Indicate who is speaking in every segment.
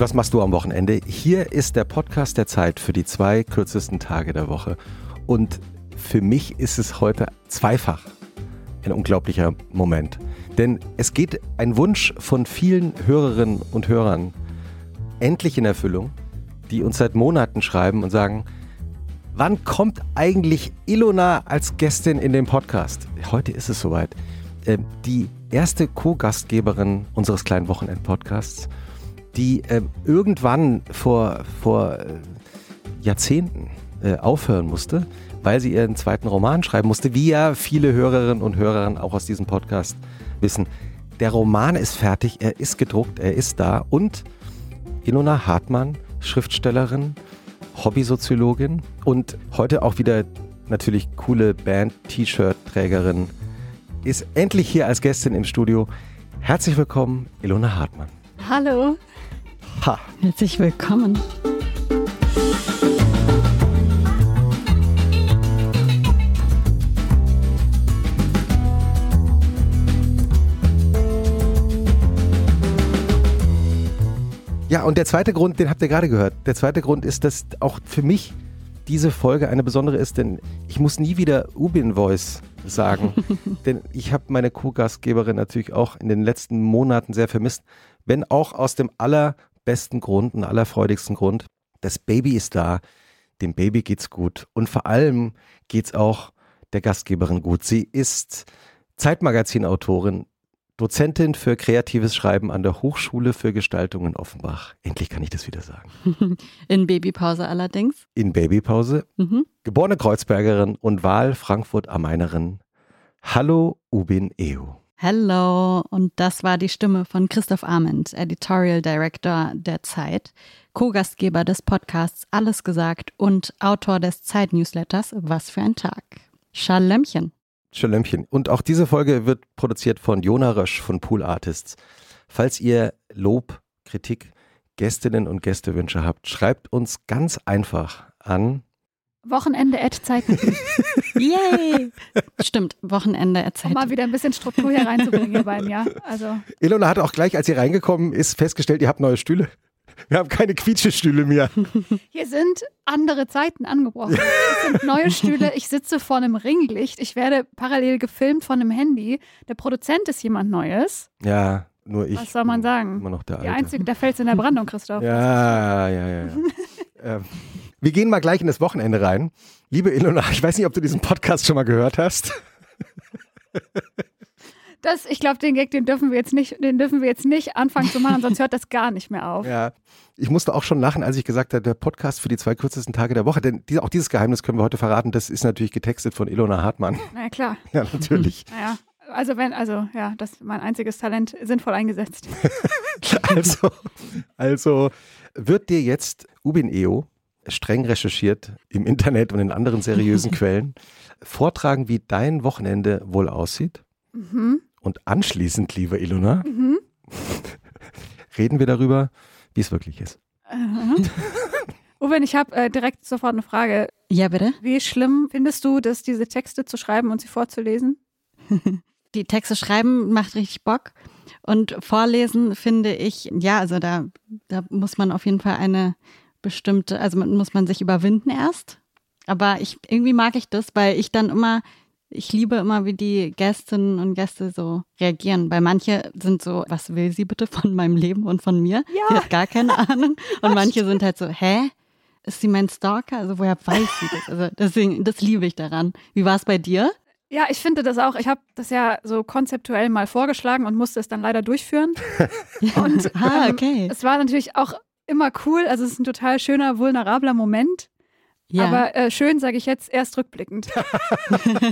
Speaker 1: Was machst du am Wochenende? Hier ist der Podcast der Zeit für die zwei kürzesten Tage der Woche. Und für mich ist es heute zweifach ein unglaublicher Moment. Denn es geht ein Wunsch von vielen Hörerinnen und Hörern endlich in Erfüllung, die uns seit Monaten schreiben und sagen, wann kommt eigentlich Ilona als Gästin in den Podcast? Heute ist es soweit. Ähm, die erste Co-Gastgeberin unseres kleinen Wochenend-Podcasts, die ähm, irgendwann vor, vor äh, Jahrzehnten äh, aufhören musste, weil sie ihren zweiten Roman schreiben musste, wie ja viele Hörerinnen und Hörer auch aus diesem Podcast wissen. Der Roman ist fertig, er ist gedruckt, er ist da und Ilona Hartmann, Schriftstellerin, Hobbysoziologin und heute auch wieder natürlich coole Band-T-Shirt-Trägerin, ist endlich hier als Gästin im Studio. Herzlich willkommen, Ilona Hartmann.
Speaker 2: Hallo.
Speaker 3: Ha. Herzlich willkommen.
Speaker 1: Ja, und der zweite Grund, den habt ihr gerade gehört. Der zweite Grund ist, dass auch für mich diese Folge eine besondere ist, denn ich muss nie wieder Ubin Voice sagen, denn ich habe meine Co-Gastgeberin natürlich auch in den letzten Monaten sehr vermisst, wenn auch aus dem allerbesten Grund und allerfreudigsten Grund. Das Baby ist da, dem Baby geht's gut und vor allem geht's auch der Gastgeberin gut. Sie ist Zeitmagazin-Autorin, Dozentin für kreatives Schreiben an der Hochschule für Gestaltung in Offenbach. Endlich kann ich das wieder sagen.
Speaker 3: In Babypause allerdings.
Speaker 1: In Babypause. Mhm. Geborene Kreuzbergerin und Wahl Frankfurt am Mainerin. Hallo Ubin Eo.
Speaker 3: Hallo, und das war die Stimme von Christoph Arment, Editorial Director der Zeit, Co-Gastgeber des Podcasts Alles gesagt und Autor des Zeit-Newsletters Was für ein Tag. Schalömmchen.
Speaker 1: Schalömmchen. Und auch diese Folge wird produziert von Jona Rösch von Pool Artists. Falls ihr Lob, Kritik, Gästinnen und Gästewünsche habt, schreibt uns ganz einfach an
Speaker 2: Wochenende Zeiten.
Speaker 3: Yay! Stimmt, Wochenende Zeiten.
Speaker 2: Um mal wieder ein bisschen Struktur hier reinzubringen, ihr beiden, ja. Also.
Speaker 1: Ilona hat auch gleich, als sie reingekommen ist, festgestellt, ihr habt neue Stühle. Wir haben keine Quietschestühle mehr.
Speaker 2: Hier sind andere Zeiten angebrochen. Es sind neue Stühle. Ich sitze vor einem Ringlicht. Ich werde parallel gefilmt von einem Handy. Der Produzent ist jemand Neues.
Speaker 1: Ja, nur ich.
Speaker 2: Was soll man sagen?
Speaker 1: Immer noch der
Speaker 2: Alte. Die einzige, der fällt in der Brandung, Christoph.
Speaker 1: Ja, ja, ja. ja. ähm, wir gehen mal gleich in das Wochenende rein. Liebe Ilona, ich weiß nicht, ob du diesen Podcast schon mal gehört hast.
Speaker 2: Das, ich glaube, den Gag, den dürfen wir jetzt nicht, den dürfen wir jetzt nicht anfangen zu machen, sonst hört das gar nicht mehr auf.
Speaker 1: Ja, ich musste auch schon lachen, als ich gesagt habe, der Podcast für die zwei kürzesten Tage der Woche. Denn auch dieses Geheimnis können wir heute verraten. Das ist natürlich getextet von Ilona Hartmann.
Speaker 2: Na ja, klar.
Speaker 1: Ja, natürlich.
Speaker 2: Naja, also wenn, also ja, das ist mein einziges Talent sinnvoll eingesetzt.
Speaker 1: also, also wird dir jetzt Ubin Eo streng recherchiert im Internet und in anderen seriösen Quellen vortragen, wie dein Wochenende wohl aussieht? Mhm. Und anschließend, liebe Ilona, mhm. reden wir darüber, wie es wirklich ist.
Speaker 2: Mhm. Uwe, ich habe äh, direkt sofort eine Frage.
Speaker 3: Ja, bitte.
Speaker 2: Wie schlimm findest du, dass diese Texte zu schreiben und sie vorzulesen?
Speaker 3: Die Texte schreiben macht richtig Bock. Und vorlesen finde ich, ja, also da, da muss man auf jeden Fall eine bestimmte, also muss man sich überwinden erst. Aber ich, irgendwie mag ich das, weil ich dann immer ich liebe immer, wie die Gästinnen und Gäste so reagieren, weil manche sind so, was will sie bitte von meinem Leben und von mir? Ja. Sie hat gar keine Ahnung. Und manche sind halt so, hä? Ist sie mein Stalker? Also woher weiß sie das? Also deswegen, das liebe ich daran. Wie war es bei dir?
Speaker 2: Ja, ich finde das auch. Ich habe das ja so konzeptuell mal vorgeschlagen und musste es dann leider durchführen. Und
Speaker 3: ah, okay.
Speaker 2: Ähm, es war natürlich auch immer cool. Also es ist ein total schöner, vulnerabler Moment. Ja. Aber äh, schön sage ich jetzt erst rückblickend.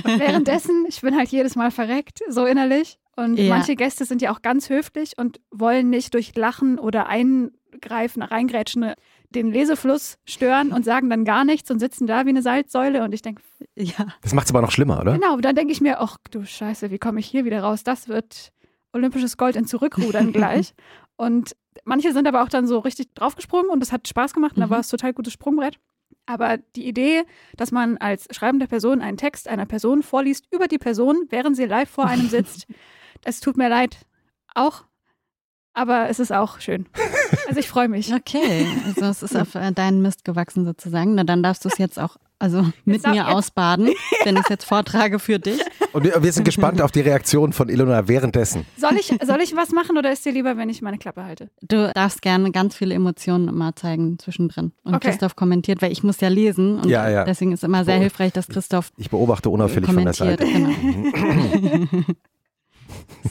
Speaker 2: Währenddessen, ich bin halt jedes Mal verreckt, so innerlich. Und ja. manche Gäste sind ja auch ganz höflich und wollen nicht durch Lachen oder Eingreifen, Reingrätschen den Lesefluss stören und sagen dann gar nichts und sitzen da wie eine Salzsäule. Und ich denke,
Speaker 1: ja. Das macht es aber noch schlimmer, oder?
Speaker 2: Genau, dann denke ich mir, ach du Scheiße, wie komme ich hier wieder raus? Das wird olympisches Gold in Zurückrudern gleich. Und manche sind aber auch dann so richtig draufgesprungen und das hat Spaß gemacht und mhm. da war es total gutes Sprungbrett. Aber die Idee, dass man als schreibende Person einen Text einer Person vorliest über die Person, während sie live vor einem sitzt, das tut mir leid. Auch Aber es ist auch schön. Also ich freue mich.
Speaker 3: Okay, also es ist auf äh, deinen Mist gewachsen sozusagen. Na, dann darfst du es jetzt auch also mit mir jetzt. ausbaden, wenn ich es jetzt vortrage für dich.
Speaker 1: Und wir sind gespannt auf die Reaktion von Ilona währenddessen.
Speaker 2: Soll ich, soll ich was machen oder ist dir lieber, wenn ich meine Klappe halte?
Speaker 3: Du darfst gerne ganz viele Emotionen mal zeigen zwischendrin. Und okay. Christoph kommentiert, weil ich muss ja lesen und ja, ja. deswegen ist es immer sehr hilfreich, dass Christoph
Speaker 1: Ich beobachte unauffällig von der Seite. Genau.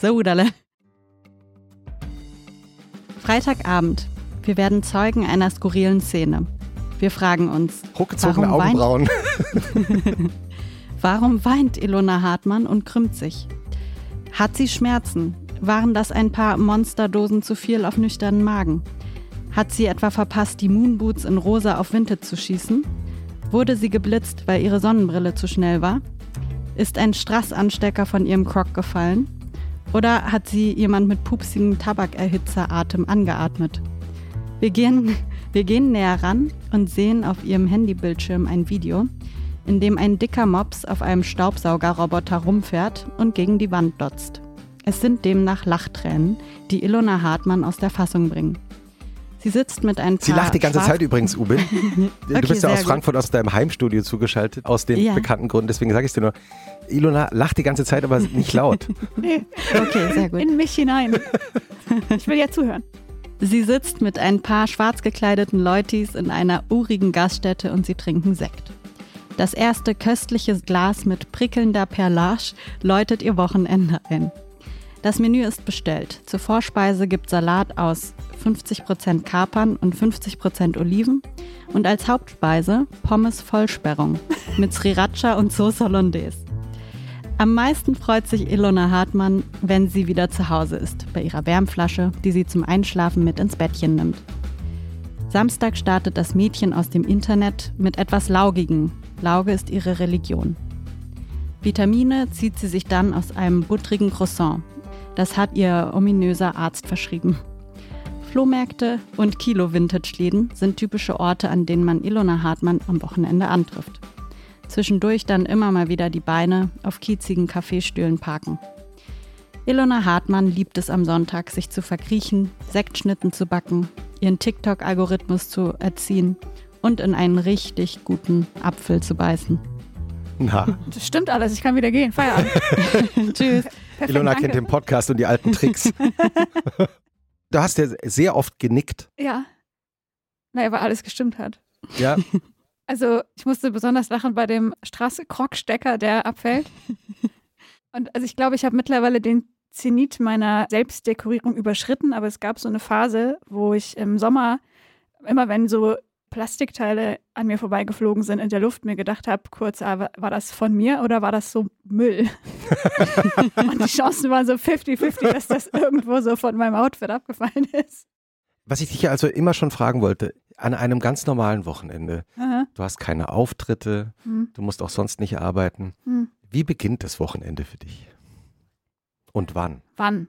Speaker 3: so, Dalle. Freitagabend. Wir werden Zeugen einer skurrilen Szene. Wir fragen uns,
Speaker 1: Hochgezogene warum Augenbrauen.
Speaker 3: Weint, warum weint Ilona Hartmann und krümmt sich? Hat sie Schmerzen? Waren das ein paar Monsterdosen zu viel auf nüchternen Magen? Hat sie etwa verpasst, die Moonboots in rosa auf Vinted zu schießen? Wurde sie geblitzt, weil ihre Sonnenbrille zu schnell war? Ist ein Strassanstecker von ihrem Croc gefallen? Oder hat sie jemand mit pupsigem Tabakerhitzeratem angeatmet? Wir gehen, wir gehen näher ran und sehen auf ihrem Handybildschirm ein Video, in dem ein dicker Mops auf einem Staubsaugerroboter rumfährt und gegen die Wand dotzt. Es sind demnach Lachtränen, die Ilona Hartmann aus der Fassung bringen. Sie sitzt mit ein paar.
Speaker 1: Sie lacht die ganze Zeit übrigens, Ubin. okay, du bist ja aus Frankfurt, gut. aus deinem Heimstudio zugeschaltet, aus den ja. bekannten Gründen. Deswegen sage ich es dir nur. Ilona lacht die ganze Zeit, aber nicht laut.
Speaker 2: nee. Okay, sehr gut. In mich hinein. Ich will ja zuhören.
Speaker 3: Sie sitzt mit ein paar schwarz gekleideten Leutis in einer urigen Gaststätte und sie trinken Sekt. Das erste köstliche Glas mit prickelnder Perlage läutet ihr Wochenende ein. Das Menü ist bestellt. Zur Vorspeise gibt Salat aus 50% Kapern und 50% Oliven und als Hauptspeise Pommes Vollsperrung mit Sriracha und Sauce Hollandaise. Am meisten freut sich Ilona Hartmann, wenn sie wieder zu Hause ist, bei ihrer Wärmflasche, die sie zum Einschlafen mit ins Bettchen nimmt. Samstag startet das Mädchen aus dem Internet mit etwas Laugigen. Lauge ist ihre Religion. Vitamine zieht sie sich dann aus einem buttrigen Croissant. Das hat ihr ominöser Arzt verschrieben. Flohmärkte und Kilo-Vintage-Läden sind typische Orte, an denen man Ilona Hartmann am Wochenende antrifft. Zwischendurch dann immer mal wieder die Beine auf kiezigen Kaffeestühlen parken. Ilona Hartmann liebt es am Sonntag, sich zu verkriechen, Sektschnitten zu backen, ihren TikTok-Algorithmus zu erziehen und in einen richtig guten Apfel zu beißen.
Speaker 2: Na. Das stimmt alles, ich kann wieder gehen. Feierabend.
Speaker 1: Tschüss. Perfekt, Ilona danke. kennt den Podcast und die alten Tricks. du hast ja sehr oft genickt.
Speaker 2: Ja. Naja, weil alles gestimmt hat.
Speaker 1: Ja.
Speaker 2: Also ich musste besonders lachen bei dem Straße-Krogstecker, der abfällt. Und also ich glaube, ich habe mittlerweile den Zenit meiner Selbstdekorierung überschritten, aber es gab so eine Phase, wo ich im Sommer, immer wenn so Plastikteile an mir vorbeigeflogen sind in der Luft, mir gedacht habe, kurz, ah, war das von mir oder war das so Müll? Und die Chancen waren so 50-50, dass das irgendwo so von meinem Outfit abgefallen ist.
Speaker 1: Was ich dich also immer schon fragen wollte, an einem ganz normalen Wochenende, Aha. du hast keine Auftritte, hm. du musst auch sonst nicht arbeiten. Hm. Wie beginnt das Wochenende für dich? Und wann?
Speaker 2: Wann?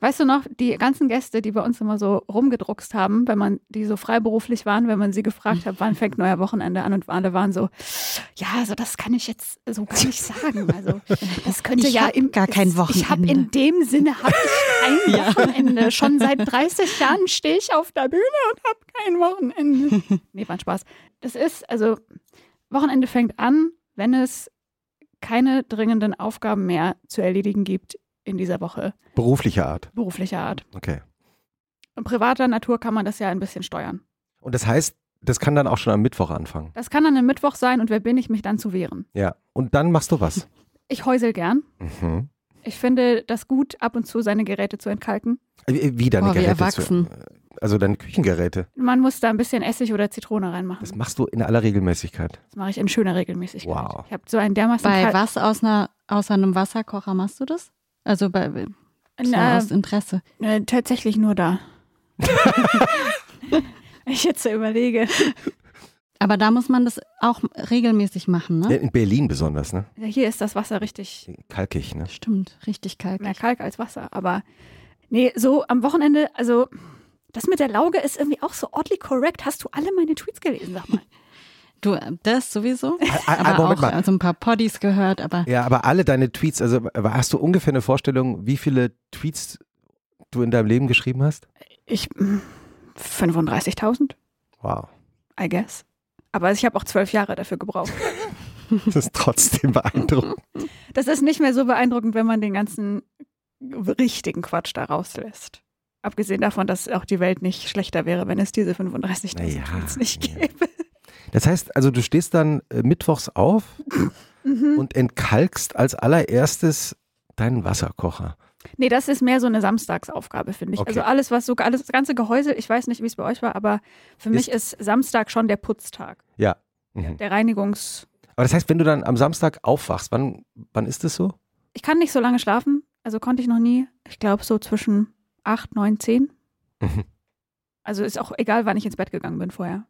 Speaker 2: Weißt du noch, die ganzen Gäste, die bei uns immer so rumgedruckst haben, wenn man die so freiberuflich waren, wenn man sie gefragt hat, wann fängt neuer Wochenende an und alle waren so, ja, also das kann ich jetzt so gar nicht sagen. Also das könnte
Speaker 3: ich
Speaker 2: ja
Speaker 3: im, gar kein Wochenende.
Speaker 2: Ich habe in dem Sinne habe ich kein Wochenende. Schon seit 30 Jahren stehe ich auf der Bühne und habe kein Wochenende. Nee, war ein Spaß. Das ist, also Wochenende fängt an, wenn es keine dringenden Aufgaben mehr zu erledigen gibt in dieser Woche.
Speaker 1: Beruflicher Art.
Speaker 2: Beruflicher Art.
Speaker 1: Okay.
Speaker 2: In privater Natur kann man das ja ein bisschen steuern.
Speaker 1: Und das heißt, das kann dann auch schon am Mittwoch anfangen.
Speaker 2: Das kann dann am Mittwoch sein und wer bin ich, mich dann zu wehren.
Speaker 1: Ja. Und dann machst du was?
Speaker 2: Ich häusel gern. Mhm. Ich finde das gut, ab und zu seine Geräte zu entkalken.
Speaker 1: Wie deine
Speaker 3: oh,
Speaker 1: Geräte?
Speaker 3: Wie erwachsen.
Speaker 1: Zu, also deine Küchengeräte.
Speaker 2: Man muss da ein bisschen Essig oder Zitrone reinmachen.
Speaker 1: Das machst du in aller Regelmäßigkeit.
Speaker 2: Das mache ich in schöner Regelmäßigkeit.
Speaker 1: Wow.
Speaker 2: Ich habe so ein dermaßen.
Speaker 3: Bei was aus einer, außer einem Wasserkocher machst du das? Also bei so Na, aus Interesse.
Speaker 2: Äh, tatsächlich nur da. ich jetzt so überlege.
Speaker 3: Aber da muss man das auch regelmäßig machen, ne?
Speaker 1: In Berlin besonders, ne?
Speaker 2: Ja, hier ist das Wasser richtig
Speaker 1: kalkig, ne?
Speaker 3: Stimmt, richtig kalkig.
Speaker 2: Mehr Kalk als Wasser. Aber nee, so am Wochenende, also das mit der Lauge ist irgendwie auch so oddly correct. Hast du alle meine Tweets gelesen, sag mal?
Speaker 3: Du, das sowieso. aber Moment auch mal. also ein paar Poddies gehört, aber.
Speaker 1: Ja, aber alle deine Tweets, also hast du ungefähr eine Vorstellung, wie viele Tweets du in deinem Leben geschrieben hast?
Speaker 2: Ich 35.000.
Speaker 1: Wow.
Speaker 2: I guess. Aber ich habe auch zwölf Jahre dafür gebraucht.
Speaker 1: Das ist trotzdem beeindruckend.
Speaker 2: Das ist nicht mehr so beeindruckend, wenn man den ganzen richtigen Quatsch da rauslässt. Abgesehen davon, dass auch die Welt nicht schlechter wäre, wenn es diese 35.000
Speaker 1: Naja,
Speaker 2: Tweets nicht
Speaker 1: ja. Das heißt, also du stehst dann äh, mittwochs auf
Speaker 2: Mhm.
Speaker 1: und entkalkst als allererstes deinen Wasserkocher.
Speaker 2: Nee, das ist mehr so eine Samstagsaufgabe, finde ich.
Speaker 1: Okay.
Speaker 2: Also alles, was so, alles, das ganze Gehäuse, ich weiß nicht, wie es bei euch war, aber für mich ist Samstag schon der Putztag.
Speaker 1: Ja. Mhm.
Speaker 2: Der Reinigungs.
Speaker 1: Aber das heißt, wenn du dann am Samstag aufwachst, wann, wann ist es so?
Speaker 2: Ich kann nicht so lange schlafen, also konnte ich noch nie. Ich glaube so zwischen 8, 9, 10.
Speaker 1: Mhm.
Speaker 2: Also ist auch egal, wann ich ins Bett gegangen bin vorher.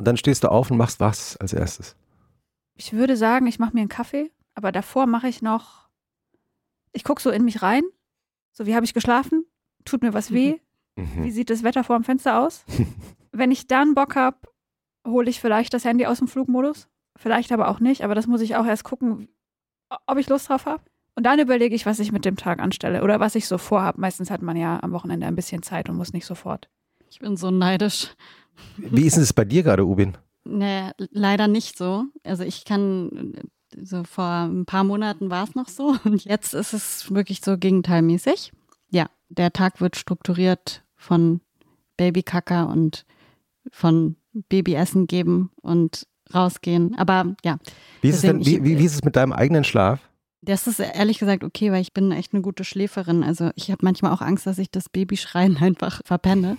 Speaker 1: Und dann stehst du auf und machst was als erstes?
Speaker 2: Ich würde sagen, ich mache mir einen Kaffee, aber davor mache ich noch, ich gucke so in mich rein, so wie habe ich geschlafen, tut mir was weh,
Speaker 1: Mhm.
Speaker 2: wie sieht das Wetter vor dem Fenster aus. Wenn ich dann Bock habe, hole ich vielleicht das Handy aus dem Flugmodus, vielleicht aber auch nicht, aber das muss ich auch erst gucken, ob ich Lust drauf habe. Und dann überlege ich, was ich mit dem Tag anstelle oder was ich so vorhabe. Meistens hat man ja am Wochenende ein bisschen Zeit und muss nicht sofort.
Speaker 3: Ich bin so neidisch.
Speaker 1: Wie ist es bei dir gerade, Ubin?
Speaker 3: Nee, leider nicht so. Also ich kann, so vor ein paar Monaten war es noch so und jetzt ist es wirklich so gegenteilmäßig. Ja, der Tag wird strukturiert von Babykacker und von Babyessen geben und rausgehen. Aber ja,
Speaker 1: Wie ist, es denn, wie,
Speaker 3: ich-
Speaker 1: wie, wie ist es mit deinem eigenen Schlaf?
Speaker 3: Das ist ehrlich gesagt okay, weil ich bin echt eine gute Schläferin. Also ich habe manchmal auch Angst, dass ich das Babyschreien einfach verpenne.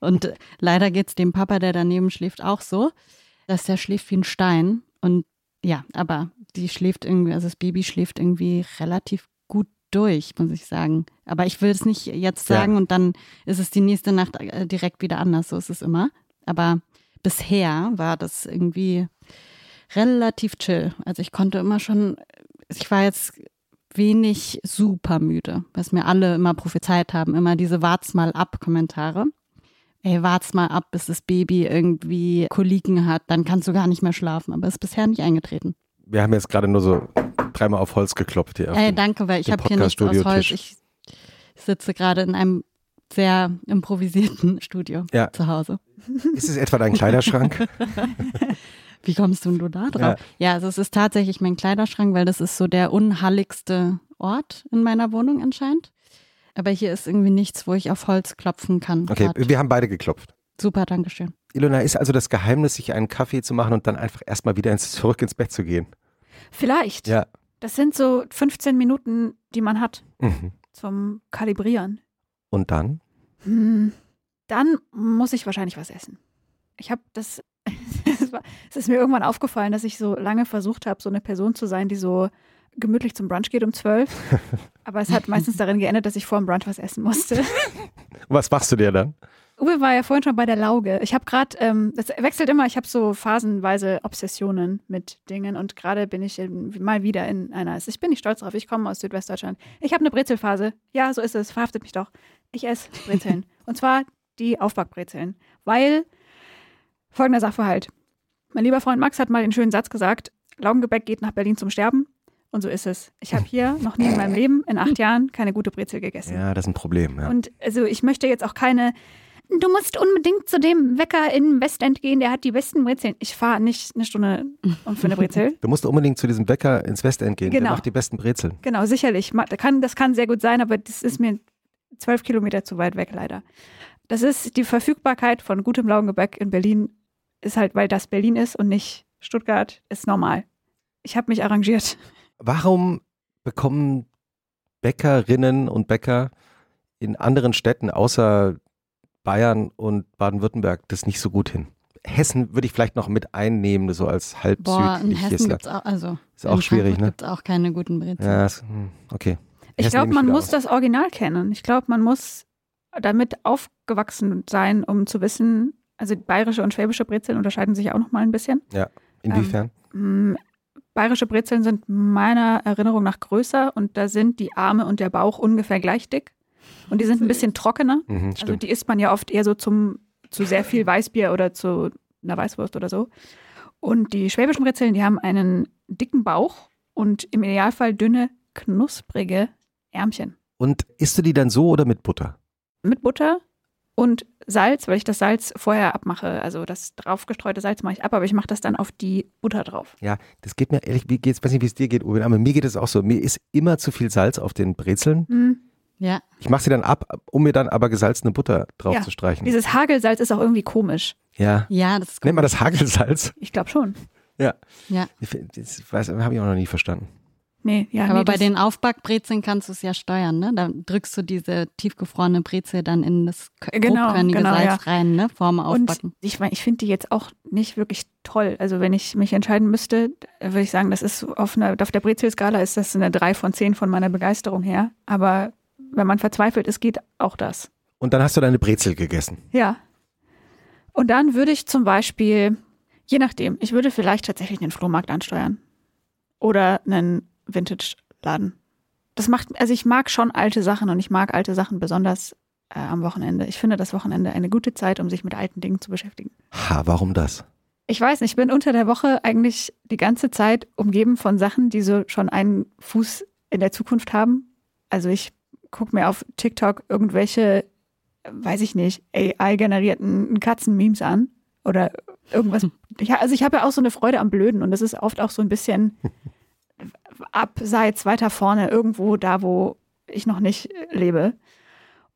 Speaker 3: Und leider geht es dem Papa, der daneben schläft, auch so, dass der schläft wie ein Stein. Und ja, aber die schläft irgendwie, also das Baby schläft irgendwie relativ gut durch, muss ich sagen. Aber ich will es nicht jetzt
Speaker 1: Ja.
Speaker 3: sagen und dann ist es die nächste Nacht äh, direkt wieder anders. So ist es immer. Aber bisher war das irgendwie relativ chill. Also ich konnte immer schon, ich war jetzt wenig super müde, was mir alle immer prophezeit haben, immer diese Wart's mal ab Kommentare. Ey, wart's mal ab, bis das Baby irgendwie Koliken hat, dann kannst du gar nicht mehr schlafen. Aber ist bisher nicht eingetreten.
Speaker 1: Wir haben jetzt gerade nur so dreimal auf Holz geklopft hier.
Speaker 3: Ey, danke, weil ich habe hier nichts aus Holz. Ich sitze gerade in einem sehr improvisierten Studio
Speaker 1: Ja.
Speaker 3: zu Hause.
Speaker 1: Ist es etwa dein Kleiderschrank?
Speaker 3: Wie kommst du denn da drauf? Ja. also es ist tatsächlich mein Kleiderschrank, weil das ist so der unhalligste Ort in meiner Wohnung anscheinend. Aber hier ist irgendwie nichts, wo ich auf Holz klopfen kann.
Speaker 1: Okay,
Speaker 3: grad.
Speaker 1: wir haben beide geklopft.
Speaker 3: Super, Dankeschön.
Speaker 1: Ilona, ist also das Geheimnis, sich einen Kaffee zu machen und dann einfach erstmal wieder ins, zurück ins Bett zu gehen?
Speaker 2: Vielleicht.
Speaker 1: Ja.
Speaker 2: Das sind so 15 Minuten, die man hat
Speaker 1: Mhm.
Speaker 2: zum Kalibrieren.
Speaker 1: Und dann?
Speaker 2: Hm, dann muss ich wahrscheinlich was essen. Ich habe das, es ist mir irgendwann aufgefallen, dass ich so lange versucht habe, so eine Person zu sein, die so gemütlich zum Brunch geht um zwölf. Aber es hat meistens darin geendet, dass ich vor dem Brunch was essen musste.
Speaker 1: Was machst du dir dann?
Speaker 2: Uwe war ja vorhin schon bei der Lauge. Ich habe gerade, ähm, das wechselt immer, ich habe so phasenweise Obsessionen mit Dingen und gerade bin ich in, mal wieder in einer, ich bin nicht stolz drauf, ich komme aus Südwestdeutschland. Ich habe eine Brezelphase. Ja, so ist es, verhaftet mich doch. Ich esse Brezeln. und zwar die Aufbackbrezeln. Weil, folgender Sachverhalt. Mein lieber Freund Max hat mal den schönen Satz gesagt, Laugengebäck geht nach Berlin zum Sterben. Und so ist es. Ich habe hier noch nie in meinem Leben, in acht Jahren, keine gute Brezel gegessen.
Speaker 1: Ja, das ist ein Problem. Ja.
Speaker 2: Und also ich möchte jetzt auch keine. Du musst unbedingt zu dem Wecker in Westend gehen, der hat die besten Brezeln. Ich fahre nicht eine Stunde um für eine Brezel.
Speaker 1: Du musst unbedingt zu diesem Bäcker ins Westend gehen. Der
Speaker 2: Genau.
Speaker 1: macht die besten Brezeln.
Speaker 2: Genau, sicherlich. Das kann sehr gut sein, aber das ist mir zwölf Kilometer zu weit weg, leider. Das ist die Verfügbarkeit von gutem Laugengebäck in Berlin, ist halt, weil das Berlin ist und nicht Stuttgart, ist normal. Ich habe mich arrangiert.
Speaker 1: Warum bekommen Bäckerinnen und Bäcker in anderen Städten außer Bayern und Baden-Württemberg das nicht so gut hin? Hessen würde ich vielleicht noch mit einnehmen, so als halb
Speaker 3: Boah, in
Speaker 1: südliches
Speaker 3: Hessen gibt's auch, also
Speaker 1: Ist auch
Speaker 3: in
Speaker 1: schwierig,
Speaker 3: Frankfurt
Speaker 1: ne?
Speaker 3: gibt's auch keine guten Brezeln.
Speaker 1: Ja, hm, okay.
Speaker 2: Ich
Speaker 1: Hessen
Speaker 2: glaube, man muss
Speaker 1: aus.
Speaker 2: das Original kennen. Ich glaube, man muss damit aufgewachsen sein, um zu wissen, also bayerische und schwäbische Brezeln unterscheiden sich auch noch mal ein bisschen.
Speaker 1: Inwiefern?
Speaker 2: Mm, Bayerische Brezeln sind meiner Erinnerung nach größer und da sind die Arme und der Bauch ungefähr gleich dick. Und die sind ein bisschen trockener.
Speaker 1: mhm,
Speaker 2: Also die isst man ja oft eher so zum, zu sehr viel Weißbier oder zu einer Weißwurst oder so. Und die schwäbischen Brezeln, die haben einen dicken Bauch und im Idealfall dünne, knusprige Ärmchen.
Speaker 1: und isst du die dann so oder mit Butter?
Speaker 2: mit Butter und Salz, weil ich das Salz vorher abmache. Also das draufgestreute Salz mache ich ab, aber ich mache das dann auf die Butter drauf.
Speaker 1: Ja, das geht mir ehrlich, wie geht's, weiß nicht, wie es dir geht, Uwe, aber mir geht es auch so. Mir ist immer zu viel Salz auf den Brezeln.
Speaker 2: Mhm.
Speaker 3: Ja.
Speaker 1: Ich mache sie dann ab, um mir dann aber gesalzene Butter drauf
Speaker 2: Ja,
Speaker 1: zu streichen.
Speaker 2: Dieses Hagelsalz ist auch irgendwie komisch.
Speaker 1: Ja.
Speaker 3: Ja, das ist gut.
Speaker 1: Nennt man das Hagelsalz?
Speaker 2: Ich glaube schon.
Speaker 1: Ja.
Speaker 3: Ja.
Speaker 1: Das weiß- habe ich auch noch nie verstanden.
Speaker 2: Nee, ja.
Speaker 3: Aber
Speaker 2: nee,
Speaker 3: bei den Aufbackbrezeln kannst du es ja steuern, ne? Da drückst du diese tiefgefrorene Brezel dann in das
Speaker 2: Genau,
Speaker 3: grobkörnige
Speaker 2: genau,
Speaker 3: Salz
Speaker 2: ja.
Speaker 3: rein, ne? Vorm Aufbacken.
Speaker 2: Und ich meine, ich finde die jetzt auch nicht wirklich toll. Also wenn ich mich entscheiden müsste, würde ich sagen, das ist auf, einer, auf der Brezelskala ist das eine 3 von 10 von meiner Begeisterung her. Aber wenn man verzweifelt ist, geht auch das.
Speaker 1: Und dann hast du deine Brezel gegessen.
Speaker 2: Ja. Und dann würde ich zum Beispiel, je nachdem, ich würde vielleicht tatsächlich einen Flohmarkt ansteuern. Oder einen Vintage-Laden. Das macht, also ich mag schon alte Sachen und ich mag alte Sachen besonders äh, am Wochenende. Ich finde das Wochenende eine gute Zeit, um sich mit alten Dingen zu beschäftigen.
Speaker 1: Ha, warum das?
Speaker 2: Ich weiß nicht, ich bin unter der Woche eigentlich die ganze Zeit umgeben von Sachen, die so schon einen Fuß in der Zukunft haben. Also ich gucke mir auf TikTok irgendwelche, weiß ich nicht, AI-generierten Katzen-Memes an oder irgendwas. Ja, also ich habe ja auch so eine Freude am Blöden und das ist oft auch so ein bisschen abseits, weiter vorne, irgendwo da, wo ich noch nicht lebe.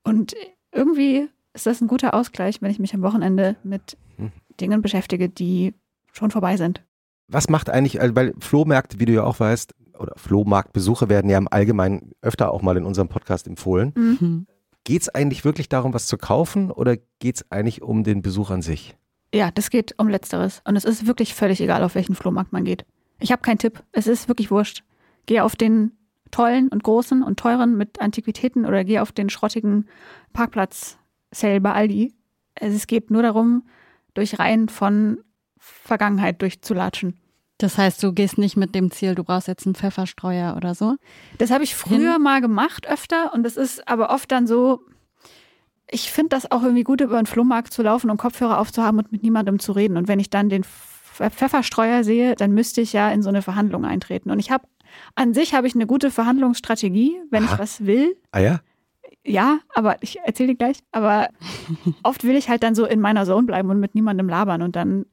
Speaker 2: Und irgendwie ist das ein guter Ausgleich, wenn ich mich am Wochenende mit
Speaker 1: Hm.
Speaker 2: Dingen beschäftige, die schon vorbei sind.
Speaker 1: Was macht eigentlich, also, weil Flohmärkte, wie du ja auch weißt, oder Flohmarktbesuche werden ja im Allgemeinen öfter auch mal in unserem Podcast empfohlen.
Speaker 3: Mhm.
Speaker 1: Geht es eigentlich wirklich darum, was zu kaufen oder geht es eigentlich um den Besuch an sich?
Speaker 2: Ja, das geht um Letzteres. Und es ist wirklich völlig egal, auf welchen Flohmarkt man geht. Ich habe keinen Tipp. Es ist wirklich wurscht. Geh auf den tollen und großen und teuren mit Antiquitäten oder geh auf den schrottigen Parkplatz-Sale bei Aldi. Es geht nur darum, durch Reihen von Vergangenheit durchzulatschen.
Speaker 3: Das heißt, du gehst nicht mit dem Ziel, du brauchst jetzt einen Pfefferstreuer oder so.
Speaker 2: Das habe ich früher mal gemacht öfter und es ist aber oft dann so, ich finde das auch irgendwie gut, über einen Flohmarkt zu laufen und Kopfhörer aufzuhaben und mit niemandem zu reden. Und wenn ich dann den Pf- Pfefferstreuer sehe, dann müsste ich ja in so eine Verhandlung eintreten. Und ich habe, an sich habe ich eine gute Verhandlungsstrategie, wenn ich
Speaker 1: Aha.
Speaker 2: was will.
Speaker 1: Ah ja?
Speaker 2: Ja, aber ich erzähle dir gleich. Aber oft will ich halt dann so in meiner Zone bleiben und mit niemandem labern. Und dann,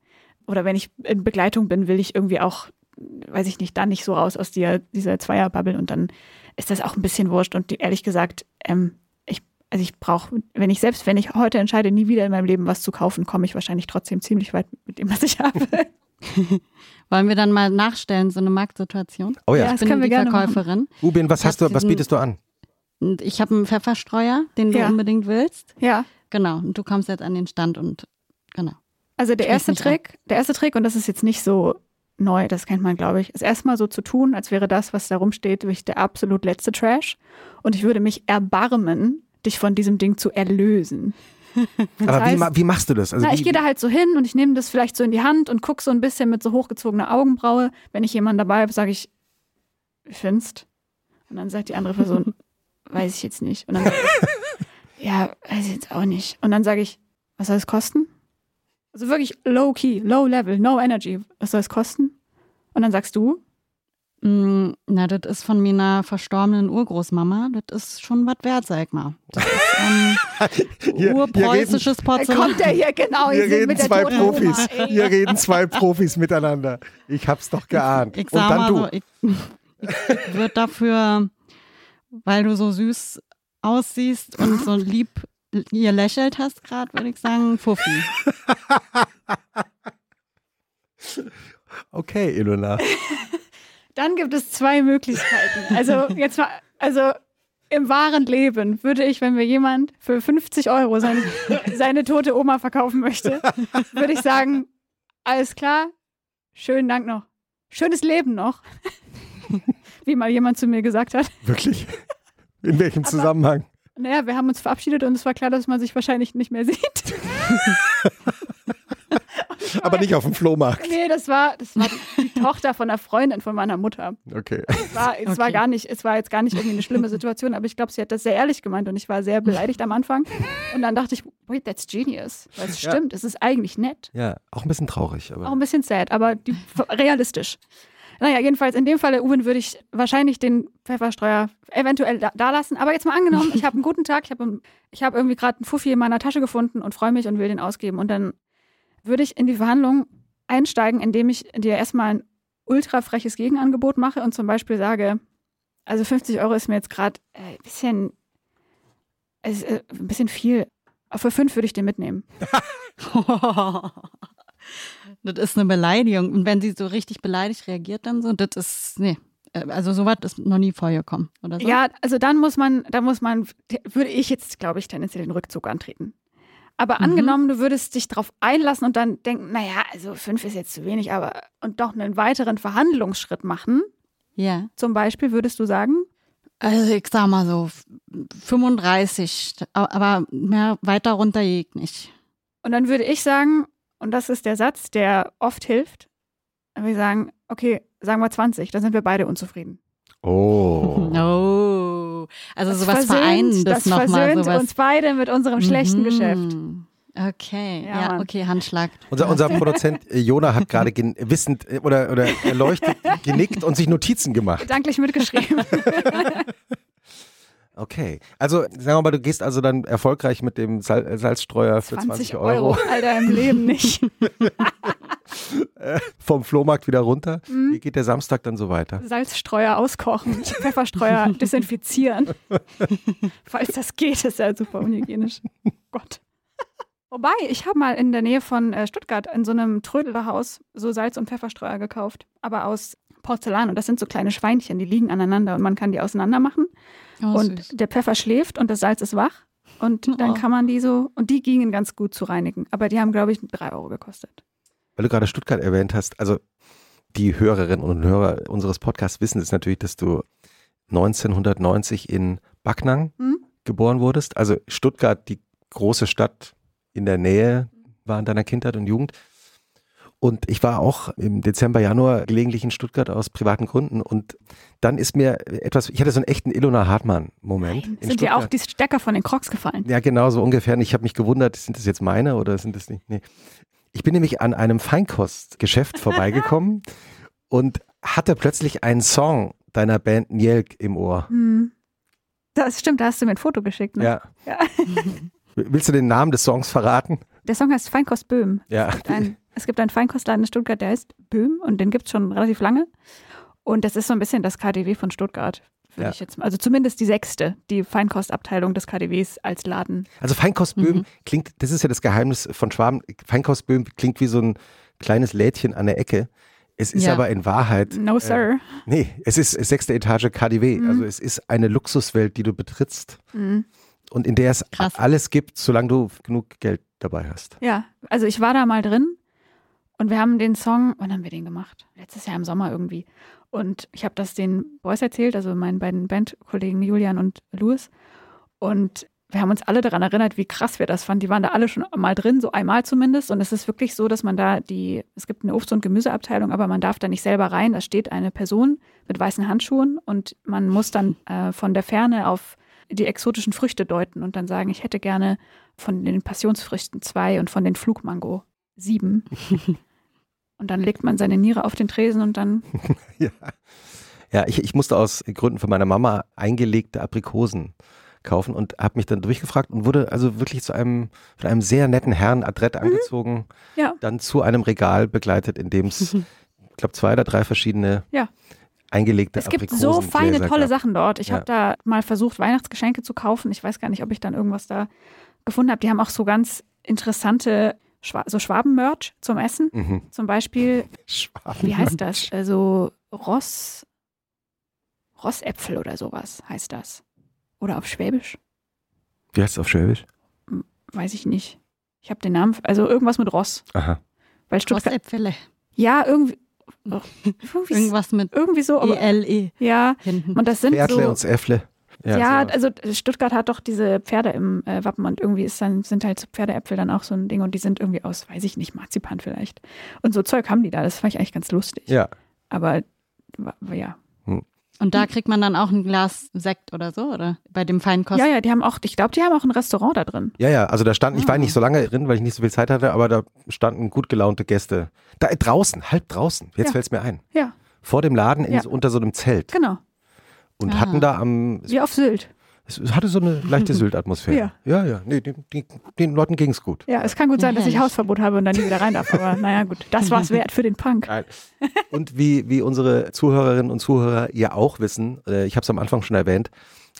Speaker 2: oder wenn ich in Begleitung bin, will ich irgendwie auch, weiß ich nicht, dann nicht so raus aus dieser, dieser Zweierbubble. Und dann ist das auch ein bisschen wurscht. Und ehrlich gesagt, ähm, ich, also ich brauche, wenn ich selbst, wenn ich heute entscheide, nie wieder in meinem Leben was zu kaufen, komme ich wahrscheinlich trotzdem ziemlich weit mit dem, was ich habe.
Speaker 3: Wollen wir dann mal nachstellen, so eine Marktsituation?
Speaker 1: Oh ja.
Speaker 2: Ja.
Speaker 3: Ich
Speaker 2: Das
Speaker 3: bin
Speaker 2: können wir
Speaker 3: die
Speaker 2: gerne machen.
Speaker 3: Verkäuferin.
Speaker 1: Ubin, was
Speaker 3: Ich
Speaker 1: hast du, was bietest du an?
Speaker 3: Ich habe einen Pfefferstreuer, den du
Speaker 2: Ja.
Speaker 3: unbedingt willst.
Speaker 2: ja.
Speaker 3: Genau. Und du kommst jetzt an den Stand und genau.
Speaker 2: Also der erste Trick, der erste Trick, und das ist jetzt nicht so neu, das kennt man, glaube ich, ist erstmal so zu tun, als wäre das, was da rumsteht, wirklich der absolut letzte Trash. Und ich würde mich erbarmen, dich von diesem Ding zu erlösen.
Speaker 1: Aber wie,
Speaker 2: heißt-
Speaker 1: ma- wie machst du das? Also
Speaker 2: Na,
Speaker 1: wie,
Speaker 2: ich gehe da halt so hin und ich nehme das vielleicht so in die Hand und gucke so ein bisschen mit so hochgezogener Augenbraue. Wenn ich jemanden dabei habe, sage ich, wie findest? Und dann sagt die andere Person, weiß ich jetzt nicht. Und dann sage ich, ja, weiß ich jetzt auch nicht. Und dann sage ich, was soll es kosten? Also wirklich low key, low level, no energy. Was soll es kosten? Und dann sagst du,
Speaker 3: Mm, Na, das ist von meiner verstorbenen Urgroßmama. Das ist schon was wert, sag mal. Das ist ähm, urpreußisches Porzellan.
Speaker 2: kommt der hier genau.
Speaker 1: Hier
Speaker 2: hier
Speaker 1: reden zwei Profis.
Speaker 2: Oma.
Speaker 1: Hier reden zwei Profis miteinander. Ich hab's doch geahnt.
Speaker 3: Ich
Speaker 1: Und
Speaker 3: sag
Speaker 1: dann
Speaker 3: mal
Speaker 1: du.
Speaker 3: so, ich, ich würde dafür, weil du so süß aussiehst und so lieb ihr lächelt hast gerade, würde ich sagen, Fuffi.
Speaker 1: Okay, Ilona.
Speaker 2: Dann gibt es zwei Möglichkeiten. Also jetzt mal, also im wahren Leben würde ich, wenn mir jemand für 50 Euro seine, seine tote Oma verkaufen möchte, würde ich sagen, alles klar, schönen Dank noch. Schönes Leben noch. Wie mal jemand zu mir gesagt hat.
Speaker 1: Wirklich? In welchem
Speaker 2: Aber-
Speaker 1: Zusammenhang?
Speaker 2: Naja, wir haben uns verabschiedet und es war klar, dass man sich wahrscheinlich nicht mehr sieht.
Speaker 1: Aber nicht auf dem Flohmarkt.
Speaker 2: Nee, das war, das war die Tochter von einer Freundin von meiner Mutter.
Speaker 1: Okay.
Speaker 2: Es war, es war
Speaker 3: Okay.
Speaker 2: gar nicht, es war jetzt gar nicht irgendwie eine schlimme Situation, aber ich glaube, sie hat das sehr ehrlich gemeint und ich war sehr beleidigt am Anfang. Und dann dachte ich, wait, that's genius. Weil es
Speaker 1: Ja.
Speaker 2: stimmt, es ist eigentlich nett.
Speaker 1: Ja, auch ein bisschen traurig.
Speaker 2: Auch
Speaker 1: Aber
Speaker 2: ein bisschen sad, aber die, realistisch. Naja, jedenfalls in dem Falle, Uwen, würde ich wahrscheinlich den Pfefferstreuer eventuell da, da lassen. Aber jetzt mal angenommen, ich habe einen guten Tag, ich habe ich hab irgendwie gerade einen Fuffi in meiner Tasche gefunden und freue mich und will den ausgeben. Und dann würde ich in die Verhandlung einsteigen, indem ich dir erstmal ein ultra freches Gegenangebot mache und zum Beispiel sage, also 50 Euro ist mir jetzt gerade ein äh, bisschen, äh, ein bisschen viel. Aber für fünf würde ich den mitnehmen.
Speaker 3: das ist eine Beleidigung. Und wenn sie so richtig beleidigt reagiert, dann so, das ist, nee. Äh, also sowas ist noch nie vorgekommen, oder so?
Speaker 2: Ja, also dann muss man, da muss man, würde ich jetzt, glaube ich, tendenziell den Rückzug antreten. Aber mhm. angenommen, du würdest dich darauf einlassen und dann denken, naja, also fünf ist jetzt zu wenig, aber und doch einen weiteren Verhandlungsschritt machen.
Speaker 3: Ja.
Speaker 2: Zum Beispiel würdest du sagen?
Speaker 3: Also ich sag mal so 35, aber mehr weiter runter geht nicht.
Speaker 2: Und dann würde ich sagen, und das ist der Satz, der oft hilft, wir sagen, okay, sagen wir 20, dann sind wir beide unzufrieden.
Speaker 1: Oh.
Speaker 3: Also das sowas Vereinendes
Speaker 2: Das
Speaker 3: noch
Speaker 2: versöhnt
Speaker 3: mal, sowas.
Speaker 2: uns beide mit unserem schlechten
Speaker 3: Mhm.
Speaker 2: Geschäft.
Speaker 3: Okay,
Speaker 2: Ja,
Speaker 3: ja, okay, Handschlag.
Speaker 1: Unser, unser Produzent äh, Jona hat gerade gen- wissend äh, oder, oder erleuchtet genickt und sich Notizen gemacht.
Speaker 2: Gedanklich mitgeschrieben.
Speaker 1: Okay. Also sagen wir mal, du gehst also dann erfolgreich mit dem Sal äh, Salzstreuer für 20 Euro,
Speaker 2: Alter, im Leben nicht.
Speaker 1: vom Flohmarkt wieder runter.
Speaker 2: Mhm.
Speaker 1: Wie geht der Samstag dann so weiter?
Speaker 2: Salzstreuer auskochen, Pfefferstreuer desinfizieren. Falls das geht, ist ja super unhygienisch. Gott. Wobei, ich habe mal in der Nähe von äh, Stuttgart in so einem Trödelhaus so Salz- und Pfefferstreuer gekauft, aber aus Porzellan. Und das sind so kleine Schweinchen, die liegen aneinander und man kann die auseinander machen.
Speaker 3: Oh,
Speaker 2: und
Speaker 3: süß.
Speaker 2: der Pfeffer schläft und das Salz ist wach. Und dann
Speaker 3: Oh.
Speaker 2: kann man die so, und die gingen ganz gut zu reinigen. Aber die haben, glaube ich, drei Euro gekostet.
Speaker 1: Weil du gerade Stuttgart erwähnt hast, also die Hörerinnen und Hörer unseres Podcasts wissen es natürlich, dass du 1990 in Backnang
Speaker 2: Hm?
Speaker 1: geboren wurdest. Also Stuttgart, die große Stadt in der Nähe war in deiner Kindheit und Jugend. Und ich war auch im Dezember, Januar gelegentlich in Stuttgart aus privaten Gründen. Und dann ist mir etwas, ich hatte so einen echten Ilona Hartmann-Moment. in
Speaker 2: Sind dir auch
Speaker 1: Stuttgart.
Speaker 2: die Stecker von den Crocs gefallen?
Speaker 1: Ja, genau, so ungefähr. Und ich habe mich gewundert, sind das jetzt meine oder sind das nicht? Nee. Ich bin nämlich an einem Feinkostgeschäft vorbeigekommen und hatte plötzlich einen Song deiner Band Njelk im Ohr.
Speaker 2: Hm. Das stimmt, da hast du mir ein Foto geschickt. Ne?
Speaker 1: Ja.
Speaker 2: Ja.
Speaker 1: Willst du den Namen des Songs verraten?
Speaker 2: Der Song heißt Feinkost Böhm.
Speaker 1: Ja.
Speaker 2: Ein, es gibt einen Feinkostladen in Stuttgart, der heißt Böhm und den gibt es schon relativ lange. Und das ist so ein bisschen das KDW von Stuttgart, würde
Speaker 1: Ja.
Speaker 2: ich jetzt mal. Also zumindest die sechste, die Feinkostabteilung des KDWs als Laden.
Speaker 1: Also Feinkostböhm
Speaker 3: Mhm.
Speaker 1: klingt, das ist ja das Geheimnis von Schwaben. Feinkostböhm klingt wie so ein kleines Lädchen an der Ecke. Es ist
Speaker 3: Ja.
Speaker 1: aber in Wahrheit,
Speaker 2: No, sir.
Speaker 1: nee, es ist sechste Etage KDW.
Speaker 2: Mhm.
Speaker 1: Also es ist eine Luxuswelt, die du betrittst
Speaker 2: Mhm.
Speaker 1: und in der es
Speaker 3: Krass.
Speaker 1: alles gibt, solange du genug Geld dabei hast.
Speaker 2: Ja, also ich war da mal drin und wir haben den Song, wann haben wir den gemacht? Letztes Jahr im Sommer irgendwie. Und ich habe das den Boys erzählt, also meinen beiden Bandkollegen Julian und Louis. Und wir haben uns alle daran erinnert, wie krass wir das fanden. Die waren da alle schon mal drin, so einmal zumindest. Und es ist wirklich so, dass man da die, es gibt eine Obst- und Gemüseabteilung, aber man darf da nicht selber rein. Da steht eine Person mit weißen Handschuhen und man muss dann äh, von der Ferne auf die exotischen Früchte deuten und dann sagen, ich hätte gerne von den Passionsfrüchten zwei und von den Flugmango sieben. und dann legt man seine Niere auf den Tresen und dann,
Speaker 1: Ja, ja ich, ich musste aus Gründen von meiner Mama eingelegte Aprikosen kaufen und habe mich dann durchgefragt und wurde also wirklich zu einem, von einem sehr netten Herrn adrett angezogen,
Speaker 2: Mhm. Ja.
Speaker 1: dann zu einem Regal begleitet, in dem es, ich glaube, zwei oder drei verschiedene
Speaker 2: Ja.
Speaker 1: eingelegte
Speaker 2: es gibt so feine, tolle
Speaker 1: gab.
Speaker 2: Sachen dort. Ich
Speaker 1: Ja.
Speaker 2: habe da mal versucht, Weihnachtsgeschenke zu kaufen. Ich weiß gar nicht, ob ich dann irgendwas da gefunden habe. Die haben auch so ganz interessante, Schwa so Schwaben-Merch zum Essen.
Speaker 1: Mhm.
Speaker 2: Zum Beispiel, wie heißt das? Also Ross, Rossäpfel oder sowas heißt das. Oder auf Schwäbisch?
Speaker 1: Wie heißt es auf Schwäbisch?
Speaker 2: Weiß ich nicht. Ich habe den Namen, also irgendwas mit Ross.
Speaker 1: Aha.
Speaker 2: Weil Stuttgart,
Speaker 3: Rossäpfele.
Speaker 2: ja, irgendwie, irgendwie,
Speaker 3: Irgendwas mit
Speaker 2: irgendwie so, aber,
Speaker 3: E-L-E
Speaker 2: ja.
Speaker 3: hinten.
Speaker 2: Und das sind
Speaker 1: Pferdle
Speaker 2: so,
Speaker 1: und Äffle.
Speaker 2: Ja,
Speaker 1: sowas.
Speaker 2: also Stuttgart hat doch diese Pferde im äh, Wappen und irgendwie ist dann, sind halt so Pferdeäpfel dann auch so ein Ding und die sind irgendwie aus, weiß ich nicht, Marzipan vielleicht. Und so Zeug haben die da, das fand ich eigentlich ganz lustig.
Speaker 1: ja.
Speaker 2: Aber ja.
Speaker 3: Und da kriegt man dann auch ein Glas Sekt oder so, oder? Bei dem Feinkost.
Speaker 2: Ja, ja, die haben auch, ich glaube, die haben auch ein Restaurant da drin.
Speaker 1: Ja, ja, also da standen, ich war
Speaker 3: Ah.
Speaker 1: nicht so lange drin, weil ich nicht so viel Zeit hatte, aber da standen gut gelaunte Gäste. Da draußen, halb draußen, jetzt
Speaker 2: Ja.
Speaker 1: fällt's mir ein.
Speaker 2: Ja.
Speaker 1: vor dem Laden in,
Speaker 2: Ja.
Speaker 1: unter so einem Zelt
Speaker 2: Genau.
Speaker 1: Und
Speaker 3: Ah.
Speaker 1: hatten da am,
Speaker 2: Wie auf Sylt.
Speaker 1: es hatte so eine leichte Sylt-Atmosphäre.
Speaker 2: Ja.
Speaker 1: ja, ja. Nee, den, den, den Leuten ging es gut.
Speaker 2: Ja, es kann gut sein, dass ich. Hausverbot habe und dann nie wieder rein darf. Aber naja, gut. Das war's wert für den Punk.
Speaker 1: Geil. Und wie, wie unsere Zuhörerinnen und Zuhörer ja auch wissen, äh, ich habe es am Anfang schon erwähnt,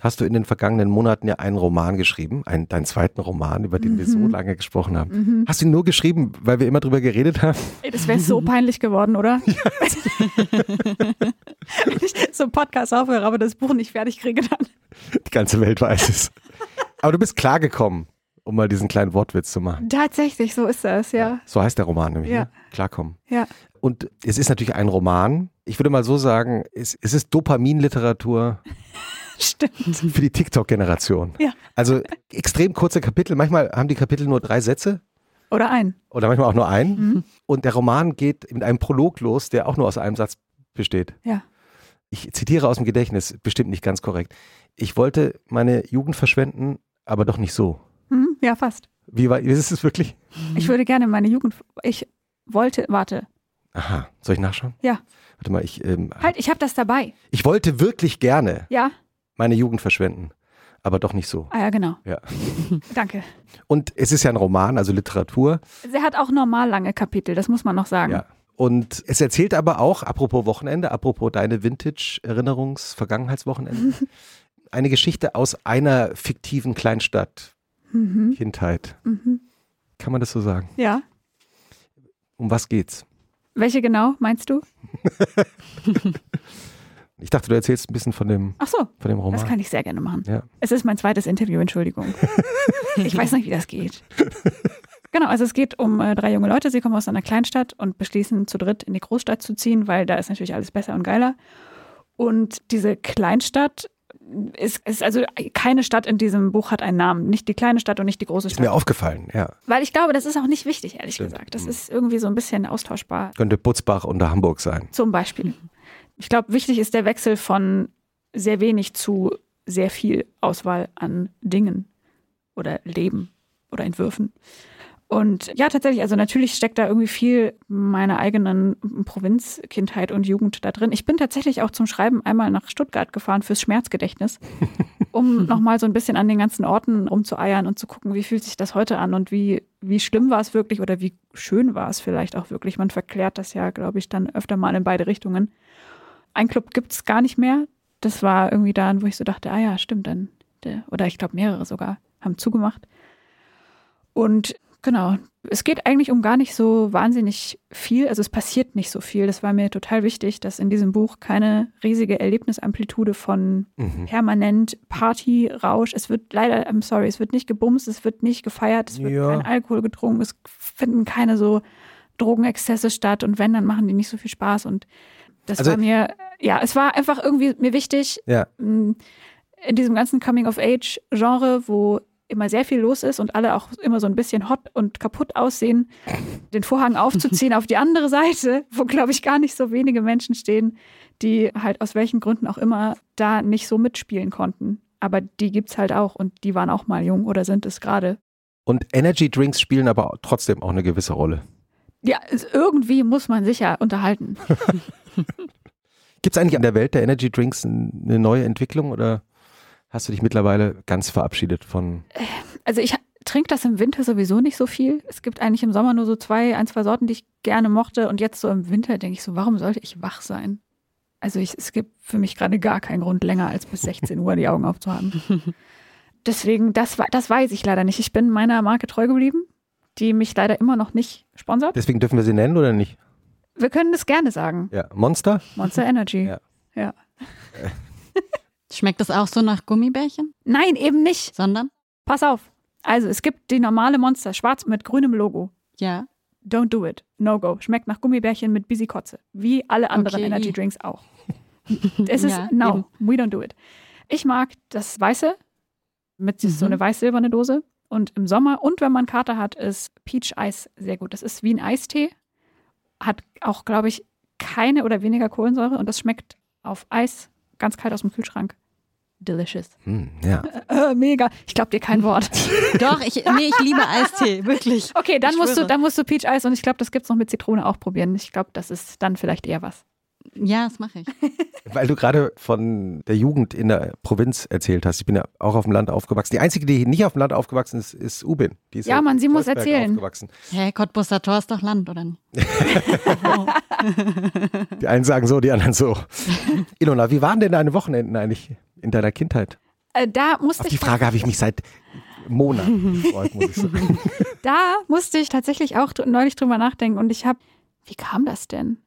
Speaker 1: hast du in den vergangenen Monaten ja einen Roman geschrieben, einen, deinen zweiten Roman, über den wir so lange gesprochen haben. Hast du ihn nur geschrieben, weil wir immer drüber geredet haben?
Speaker 2: Ey, das wäre so peinlich geworden, oder? Wenn ich so einen Podcast aufhöre, aber das Buch nicht fertig kriege, dann.
Speaker 1: Die ganze Welt weiß es. Aber du bist klargekommen, um mal diesen kleinen Wortwitz zu machen.
Speaker 2: Tatsächlich, so ist das, ja.
Speaker 1: So heißt der Roman nämlich,
Speaker 2: Ja.
Speaker 1: ne? Klarkommen.
Speaker 2: Ja.
Speaker 1: Und es ist natürlich ein Roman. Ich würde mal so sagen, es, es ist Dopaminliteratur
Speaker 2: Stimmt.
Speaker 1: für die TikTok-Generation.
Speaker 2: Ja.
Speaker 1: Also extrem kurze Kapitel. Manchmal haben die Kapitel nur drei Sätze
Speaker 2: Oder ein.
Speaker 1: oder manchmal auch nur einen.
Speaker 2: Mhm.
Speaker 1: Und der Roman geht mit einem Prolog los, der auch nur aus einem Satz besteht.
Speaker 2: Ja.
Speaker 1: Ich zitiere aus dem Gedächtnis, bestimmt nicht ganz korrekt. Ich wollte meine Jugend verschwenden, aber doch nicht so.
Speaker 2: Mhm, ja, fast.
Speaker 1: Wie, war, wie ist es wirklich?
Speaker 2: Ich würde gerne meine Jugend. Ich wollte, warte.
Speaker 1: Aha, soll ich nachschauen?
Speaker 2: Ja.
Speaker 1: Warte mal, ich, ähm,
Speaker 2: Halt, ich habe das dabei.
Speaker 1: ich wollte wirklich gerne
Speaker 2: Ja?
Speaker 1: Meine Jugend verschwenden, aber doch nicht so.
Speaker 2: Ah ja, genau.
Speaker 1: Ja.
Speaker 2: Danke.
Speaker 1: Und es ist ja ein Roman, also Literatur.
Speaker 2: Sie hat auch normal lange Kapitel, das muss man noch sagen.
Speaker 1: Ja. Und es erzählt aber auch, apropos Wochenende, apropos deine Vintage-Erinnerungs-Vergangenheitswochenende, eine Geschichte aus einer fiktiven Kleinstadt,
Speaker 2: Mhm.
Speaker 1: Kindheit.
Speaker 2: Mhm.
Speaker 1: Kann man das so sagen?
Speaker 2: Ja.
Speaker 1: Um was geht's?
Speaker 2: Welche genau, meinst du?
Speaker 1: Ich dachte, du erzählst ein bisschen von dem,
Speaker 2: Ach so,
Speaker 1: von dem Roman.
Speaker 2: das kann ich sehr gerne machen.
Speaker 1: Ja.
Speaker 2: Es ist mein zweites Interview, Entschuldigung. ich weiß nicht, wie das geht. Genau, also es geht um äh, drei junge Leute, sie kommen aus einer Kleinstadt und beschließen zu dritt in die Großstadt zu ziehen, weil da ist natürlich alles besser und geiler. Und diese Kleinstadt ist, ist also keine Stadt in diesem Buch hat einen Namen. Nicht die kleine Stadt und nicht die große
Speaker 1: Ist mir
Speaker 2: Stadt.
Speaker 1: aufgefallen, ja.
Speaker 2: Weil ich glaube, das ist auch nicht wichtig, ehrlich
Speaker 1: Stimmt.
Speaker 2: gesagt. Das
Speaker 1: Mhm.
Speaker 2: ist irgendwie so ein bisschen austauschbar.
Speaker 1: Könnte Butzbach unter Hamburg sein.
Speaker 2: Zum Beispiel. Ich glaube, wichtig ist der Wechsel von sehr wenig zu sehr viel Auswahl an Dingen oder Leben oder Entwürfen. Und ja, tatsächlich, also natürlich steckt da irgendwie viel meiner eigenen Provinzkindheit und Jugend da drin. Ich bin tatsächlich auch zum Schreiben einmal nach Stuttgart gefahren fürs Schmerzgedächtnis, um nochmal so ein bisschen an den ganzen Orten rumzueiern und zu gucken, wie fühlt sich das heute an und wie, wie schlimm war es wirklich oder wie schön war es vielleicht auch wirklich. Man verklärt das ja, glaube ich, dann öfter mal in beide Richtungen. Ein Club gibt es gar nicht mehr. Das war irgendwie da, wo ich so dachte, ah ja, stimmt, dann, der, oder ich glaube mehrere sogar, haben zugemacht. Und genau, es geht eigentlich um gar nicht so wahnsinnig viel, also es passiert nicht so viel. Das war mir total wichtig, dass in diesem Buch keine riesige Erlebnisamplitude von
Speaker 1: Mhm.
Speaker 2: permanent Party, Rausch. Es wird leider, I'm sorry, es wird nicht gebumst, es wird nicht gefeiert, es wird
Speaker 1: Ja.
Speaker 2: kein Alkohol getrunken, es finden keine so Drogenexzesse statt und wenn, dann machen die nicht so viel Spaß und das
Speaker 1: Also-
Speaker 2: war mir, ja, es war einfach irgendwie mir wichtig,
Speaker 1: Ja.
Speaker 2: mh, in diesem ganzen Coming-of-Age-Genre, wo immer sehr viel los ist und alle auch immer so ein bisschen hot und kaputt aussehen, den Vorhang aufzuziehen auf die andere Seite, wo, glaube ich, gar nicht so wenige Menschen stehen, die halt aus welchen Gründen auch immer da nicht so mitspielen konnten. Aber die gibt's halt auch und die waren auch mal jung oder sind es gerade.
Speaker 1: Und Energy Drinks spielen aber trotzdem auch eine gewisse Rolle.
Speaker 2: Ja, irgendwie muss man sich ja unterhalten.
Speaker 1: Gibt es eigentlich an der Welt der Energy Drinks eine neue Entwicklung oder hast du dich mittlerweile ganz verabschiedet von?
Speaker 2: Also ich trinke das im Winter sowieso nicht so viel. Es gibt eigentlich im Sommer nur so zwei, ein, zwei Sorten, die ich gerne mochte. Und jetzt so im Winter denke ich so, warum sollte ich wach sein? Also ich, es gibt für mich gerade gar keinen Grund, länger als bis 16 Uhr die Augen aufzuhaben. Deswegen, das, das weiß ich leider nicht. Ich bin meiner Marke treu geblieben, die mich leider immer noch nicht sponsert.
Speaker 1: Deswegen dürfen wir sie nennen oder nicht?
Speaker 2: Wir können es gerne sagen.
Speaker 1: Ja, Monster?
Speaker 2: Monster Energy.
Speaker 1: Ja.
Speaker 3: Schmeckt das auch so nach Gummibärchen?
Speaker 2: Nein, eben nicht.
Speaker 3: Sondern?
Speaker 2: Pass auf. Also es gibt die normale Monster, schwarz mit grünem Logo.
Speaker 3: Ja.
Speaker 2: Don't do it. No go. Schmeckt nach Gummibärchen mit Bisikotze. Wie alle anderen
Speaker 3: Okay.
Speaker 2: Energy Drinks auch. Es ist,
Speaker 3: Ja,
Speaker 2: no, we don't do it. Ich mag das Weiße mit so
Speaker 3: Mhm.
Speaker 2: eine weiß-silberne Dose. Und im Sommer und wenn man Kater hat, ist Peach Eis sehr gut. Das ist wie ein Eistee. Hat auch, glaube ich, keine oder weniger Kohlensäure und das schmeckt auf Eis ganz kalt aus dem Kühlschrank. Delicious.
Speaker 1: Hm, ja.
Speaker 2: Äh, mega. Ich glaube dir kein Wort.
Speaker 3: Doch, ich, nee, ich liebe Eistee, wirklich.
Speaker 2: Okay, dann
Speaker 3: Ich
Speaker 2: musst, du, dann musst du Peach Eis und ich glaube, das gibt es noch mit Zitrone auch probieren. Ich glaube, das ist dann vielleicht eher was.
Speaker 3: Ja, das mache ich.
Speaker 1: Weil du gerade von der Jugend in der Provinz erzählt hast. Ich bin ja auch auf dem Land aufgewachsen. Die einzige, die nicht auf dem Land aufgewachsen ist, ist Ubin. Die ist
Speaker 2: ja, man, sie muss erzählen.
Speaker 1: Aufgewachsen.
Speaker 3: Hey, Cottbuster Tor ist doch Land, oder nicht?
Speaker 1: die einen sagen so, die anderen so. Ilona, wie waren denn deine Wochenenden eigentlich in deiner Kindheit?
Speaker 2: Äh, da musste
Speaker 1: auf die Frage habe ich mich seit Monaten gefreut, muss ich sagen.
Speaker 2: Da musste ich tatsächlich auch neulich drüber nachdenken und ich habe, wie kam das denn?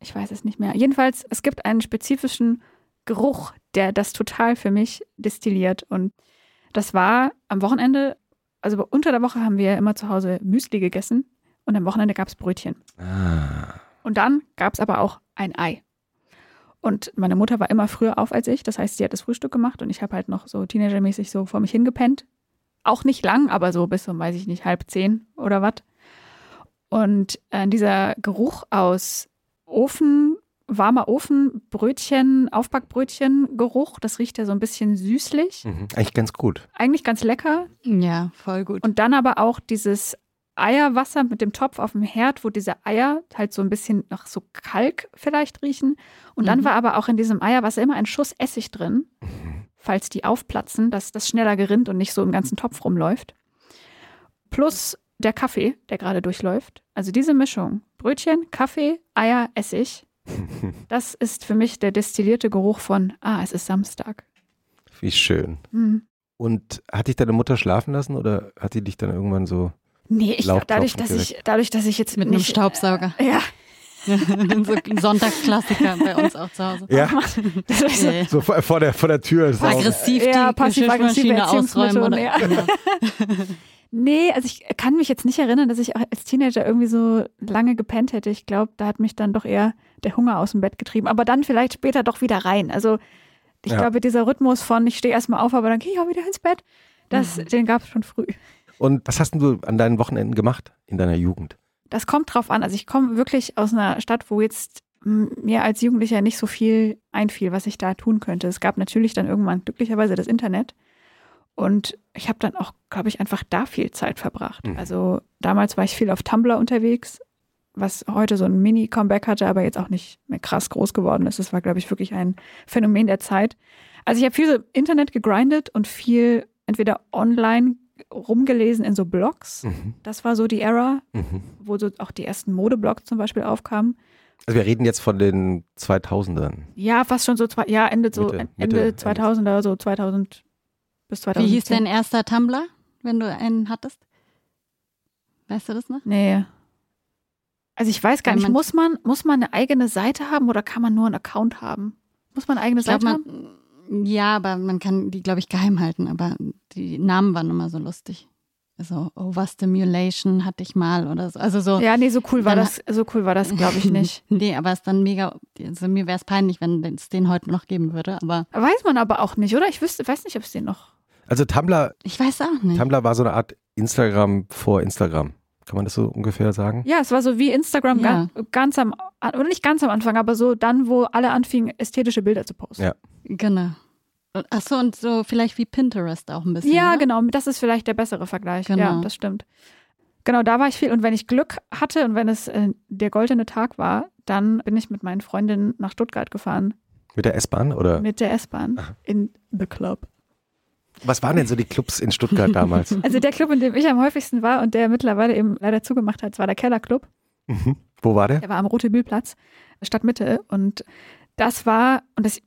Speaker 2: Ich weiß es nicht mehr. Jedenfalls, es gibt einen spezifischen Geruch, der das total für mich destilliert. Und das war am Wochenende, also unter der Woche haben wir immer zu Hause Müsli gegessen und am Wochenende gab es Brötchen.
Speaker 1: Ah.
Speaker 2: Und dann gab es aber auch ein Ei. Und meine Mutter war immer früher auf als ich. Das heißt, sie hat das Frühstück gemacht und ich habe halt noch so teenagermäßig so vor mich hingepennt. Auch nicht lang, aber so bis um, weiß ich nicht, halb zehn oder was. Und äh, dieser Geruch aus Ofen, warmer Ofen, Brötchen, Aufbackbrötchen Geruch. Das riecht ja so ein bisschen süßlich.
Speaker 1: Mhm, eigentlich ganz gut.
Speaker 2: Eigentlich ganz lecker.
Speaker 3: Ja, voll gut.
Speaker 2: Und dann aber auch dieses Eierwasser mit dem Topf auf dem Herd, wo diese Eier halt so ein bisschen nach so Kalk vielleicht riechen. Und dann mhm. war aber auch in diesem Eierwasser immer ein Schuss Essig drin, mhm. falls die aufplatzen, dass das schneller gerinnt und nicht so im ganzen Topf rumläuft. Plus der Kaffee, der gerade durchläuft. Also diese Mischung, Brötchen, Kaffee, Eier, Essig, das ist für mich der destillierte Geruch von, ah, es ist Samstag.
Speaker 1: Wie schön. Mhm. Und hat dich deine Mutter schlafen lassen oder hat die dich dann irgendwann so
Speaker 2: Nee, ich glaube, dadurch, dass ich, dadurch, dass ich jetzt
Speaker 3: mit einem Staubsauger.
Speaker 2: Ja.
Speaker 3: so Sonntagsklassiker bei uns auch zu Hause.
Speaker 1: Ja. so, so vor, der, vor der Tür.
Speaker 3: Aggressiv
Speaker 2: die ja, passiv-aggressive ausräumen. Oder, ja. Nee, also ich kann mich jetzt nicht erinnern, dass ich auch als Teenager irgendwie so lange gepennt hätte. Ich glaube, da hat mich dann doch eher der Hunger aus dem Bett getrieben. Aber dann vielleicht später doch wieder rein. Also ich ja. glaube, dieser Rhythmus von ich stehe erstmal auf, aber dann gehe ich auch wieder ins Bett, das, mhm. den gab es schon früh.
Speaker 1: Und was hast du an deinen Wochenenden gemacht in deiner Jugend?
Speaker 2: Das kommt drauf an. Also ich komme wirklich aus einer Stadt, wo jetzt mir als Jugendlicher nicht so viel einfiel, was ich da tun könnte. Es gab natürlich dann irgendwann glücklicherweise das Internet. Und ich habe dann auch, glaube ich, einfach da viel Zeit verbracht. Mhm. Also damals war ich viel auf Tumblr unterwegs, was heute so ein Mini-Comeback hatte, aber jetzt auch nicht mehr krass groß geworden ist. Das war, glaube ich, wirklich ein Phänomen der Zeit. Also ich habe viel so Internet gegrindet und viel entweder online rumgelesen in so Blogs. Mhm. Das war so die Era, mhm. wo so auch die ersten Modeblogs zum Beispiel aufkamen.
Speaker 1: Also wir reden jetzt von den 2000ern.
Speaker 2: Ja, fast schon so, zwei, ja, Ende, so, Mitte, Ende Mitte, 2000er, so 2000 bis 2010.
Speaker 3: Wie hieß dein erster Tumblr, wenn du einen hattest? Weißt du das noch?
Speaker 2: Nee. Also ich weiß gar nicht, muss man, muss man eine eigene Seite haben oder kann man nur einen Account haben? Muss man eine eigene Seite
Speaker 3: man,
Speaker 2: haben?
Speaker 3: Ja, aber man kann die, glaube ich, geheim halten. Aber die Namen waren immer so lustig. Also Overstimulation hatte ich mal oder so. Also so.
Speaker 2: Ja, nee, so cool war das, so cool war das, glaube ich, nicht.
Speaker 3: nee, aber es ist dann mega, also mir wäre es peinlich, wenn es den heute noch geben würde, aber.
Speaker 2: Weiß man aber auch nicht, oder? Ich wüsste, weiß nicht, ob es den noch.
Speaker 1: Also Tumblr.
Speaker 3: Ich weiß auch nicht.
Speaker 1: Tumblr war so eine Art Instagram vor Instagram. Kann man das so ungefähr sagen?
Speaker 2: Ja, es war so wie Instagram ja. ganz, ganz am, oder nicht ganz am Anfang, aber so dann, wo alle anfingen, ästhetische Bilder zu posten.
Speaker 1: Ja.
Speaker 3: Genau. Achso, und so vielleicht wie Pinterest auch ein bisschen.
Speaker 2: Ja,
Speaker 3: ne?
Speaker 2: genau. Das ist vielleicht der bessere Vergleich. Genau. Ja, das stimmt. Genau, da war ich viel. Und wenn ich Glück hatte und wenn es äh, der goldene Tag war, dann bin ich mit meinen Freundinnen nach Stuttgart gefahren.
Speaker 1: Mit der S-Bahn oder?
Speaker 2: Mit der S-Bahn in The Club.
Speaker 1: Was waren denn so die Clubs in Stuttgart damals?
Speaker 2: Also der Club, in dem ich am häufigsten war und der mittlerweile eben leider zugemacht hat, war der Kellerclub.
Speaker 1: Mhm. Wo war der?
Speaker 2: Der war am Rote Bühlplatz, Stadtmitte. Und das war, und das,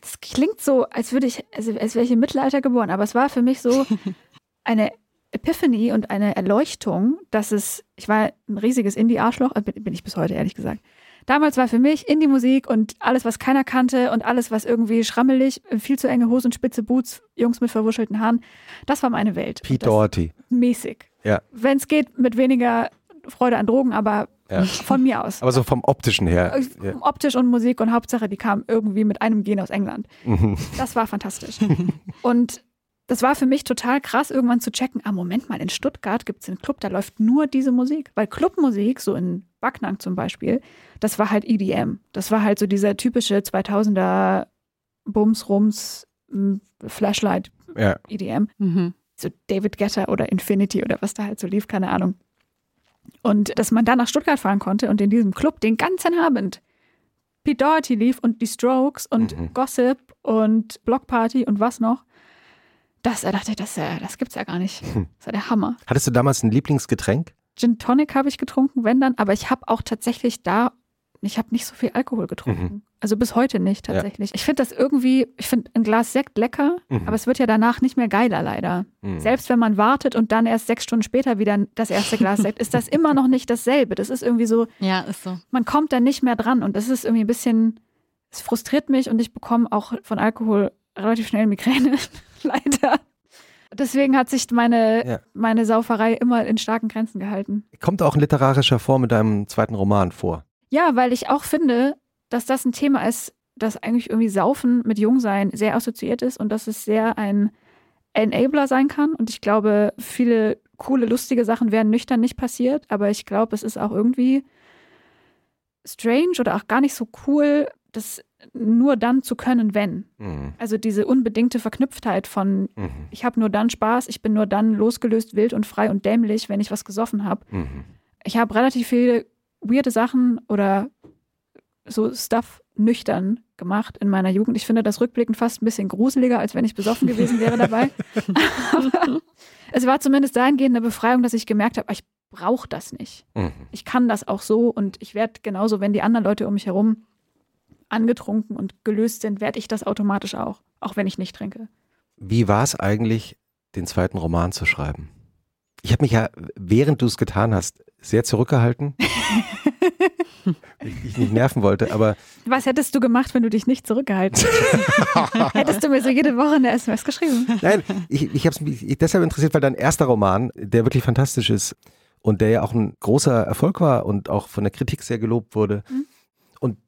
Speaker 2: das klingt so, als würde ich, also als wäre ich im Mittelalter geboren, aber es war für mich so eine Epiphany und eine Erleuchtung, dass es, ich war ein riesiges Indie-Arschloch, äh, bin ich bis heute ehrlich gesagt, Damals war für mich Indie-Musik und alles, was keiner kannte und alles, was irgendwie schrammelig, viel zu enge Hosen, spitze Boots, Jungs mit verwuschelten Haaren, das war meine Welt.
Speaker 1: Pete Doherty.
Speaker 2: Mäßig.
Speaker 1: Ja.
Speaker 2: Wenn es geht, mit weniger Freude an Drogen, aber ja. von mir aus.
Speaker 1: Aber so vom optischen her.
Speaker 2: Äh. Optisch und Musik und Hauptsache, die kamen irgendwie mit einem Gen aus England. Mhm. Das war fantastisch. und das war für mich total krass, irgendwann zu checken, ah, Moment mal, in Stuttgart gibt es einen Club, da läuft nur diese Musik. Weil Clubmusik, so in Backnang zum Beispiel, das war halt EDM. Das war halt so dieser typische 2000er Bums, Rums, Flashlight ja. EDM. Mhm. So David Getter oder Infinity oder was da halt so lief, keine Ahnung. Und dass man dann nach Stuttgart fahren konnte und in diesem Club den ganzen Abend Pete Doherty lief und die Strokes und mhm. Gossip und Blockparty und was noch. Das, da dachte ich, das, das gibt's ja gar nicht. Hm. Das war der Hammer.
Speaker 1: Hattest du damals ein Lieblingsgetränk?
Speaker 2: Gin Tonic habe ich getrunken, wenn dann, aber ich habe auch tatsächlich da ich habe nicht so viel Alkohol getrunken. Mhm. Also bis heute nicht tatsächlich. Ja. Ich finde das irgendwie, ich finde ein Glas Sekt lecker, mhm. aber es wird ja danach nicht mehr geiler leider. Mhm. Selbst wenn man wartet und dann erst sechs Stunden später wieder das erste Glas Sekt, ist das immer noch nicht dasselbe. Das ist irgendwie so,
Speaker 3: ja, ist so.
Speaker 2: Man kommt da nicht mehr dran und das ist irgendwie ein bisschen, es frustriert mich und ich bekomme auch von Alkohol relativ schnell Migräne, leider. Deswegen hat sich meine, ja. meine Sauferei immer in starken Grenzen gehalten.
Speaker 1: Kommt auch in literarischer Form mit deinem zweiten Roman vor?
Speaker 2: Ja, weil ich auch finde, dass das ein Thema ist, das eigentlich irgendwie Saufen mit Jungsein sehr assoziiert ist und dass es sehr ein Enabler sein kann. Und ich glaube, viele coole, lustige Sachen wären nüchtern nicht passiert, aber ich glaube, es ist auch irgendwie strange oder auch gar nicht so cool, das nur dann zu können, wenn. Mhm. Also diese unbedingte Verknüpftheit von, mhm. ich habe nur dann Spaß, ich bin nur dann losgelöst, wild und frei und dämlich, wenn ich was gesoffen habe. Mhm. Ich habe relativ viele weirde Sachen oder so Stuff nüchtern gemacht in meiner Jugend. Ich finde das rückblickend fast ein bisschen gruseliger, als wenn ich besoffen gewesen wäre dabei. Aber es war zumindest dahingehend eine Befreiung, dass ich gemerkt habe, ich brauche das nicht. Mhm. Ich kann das auch so und ich werde genauso, wenn die anderen Leute um mich herum angetrunken und gelöst sind, werde ich das automatisch auch, auch wenn ich nicht trinke.
Speaker 1: Wie war es eigentlich, den zweiten Roman zu schreiben? Ich habe mich ja, während du es getan hast, sehr zurückgehalten. ich nicht nerven wollte, aber.
Speaker 2: Was hättest du gemacht, wenn du dich nicht zurückgehalten hättest? hättest du mir so jede Woche eine SMS geschrieben?
Speaker 1: Nein, ich, ich habe es mich deshalb interessiert, weil dein erster Roman, der wirklich fantastisch ist und der ja auch ein großer Erfolg war und auch von der Kritik sehr gelobt wurde. Mhm. Und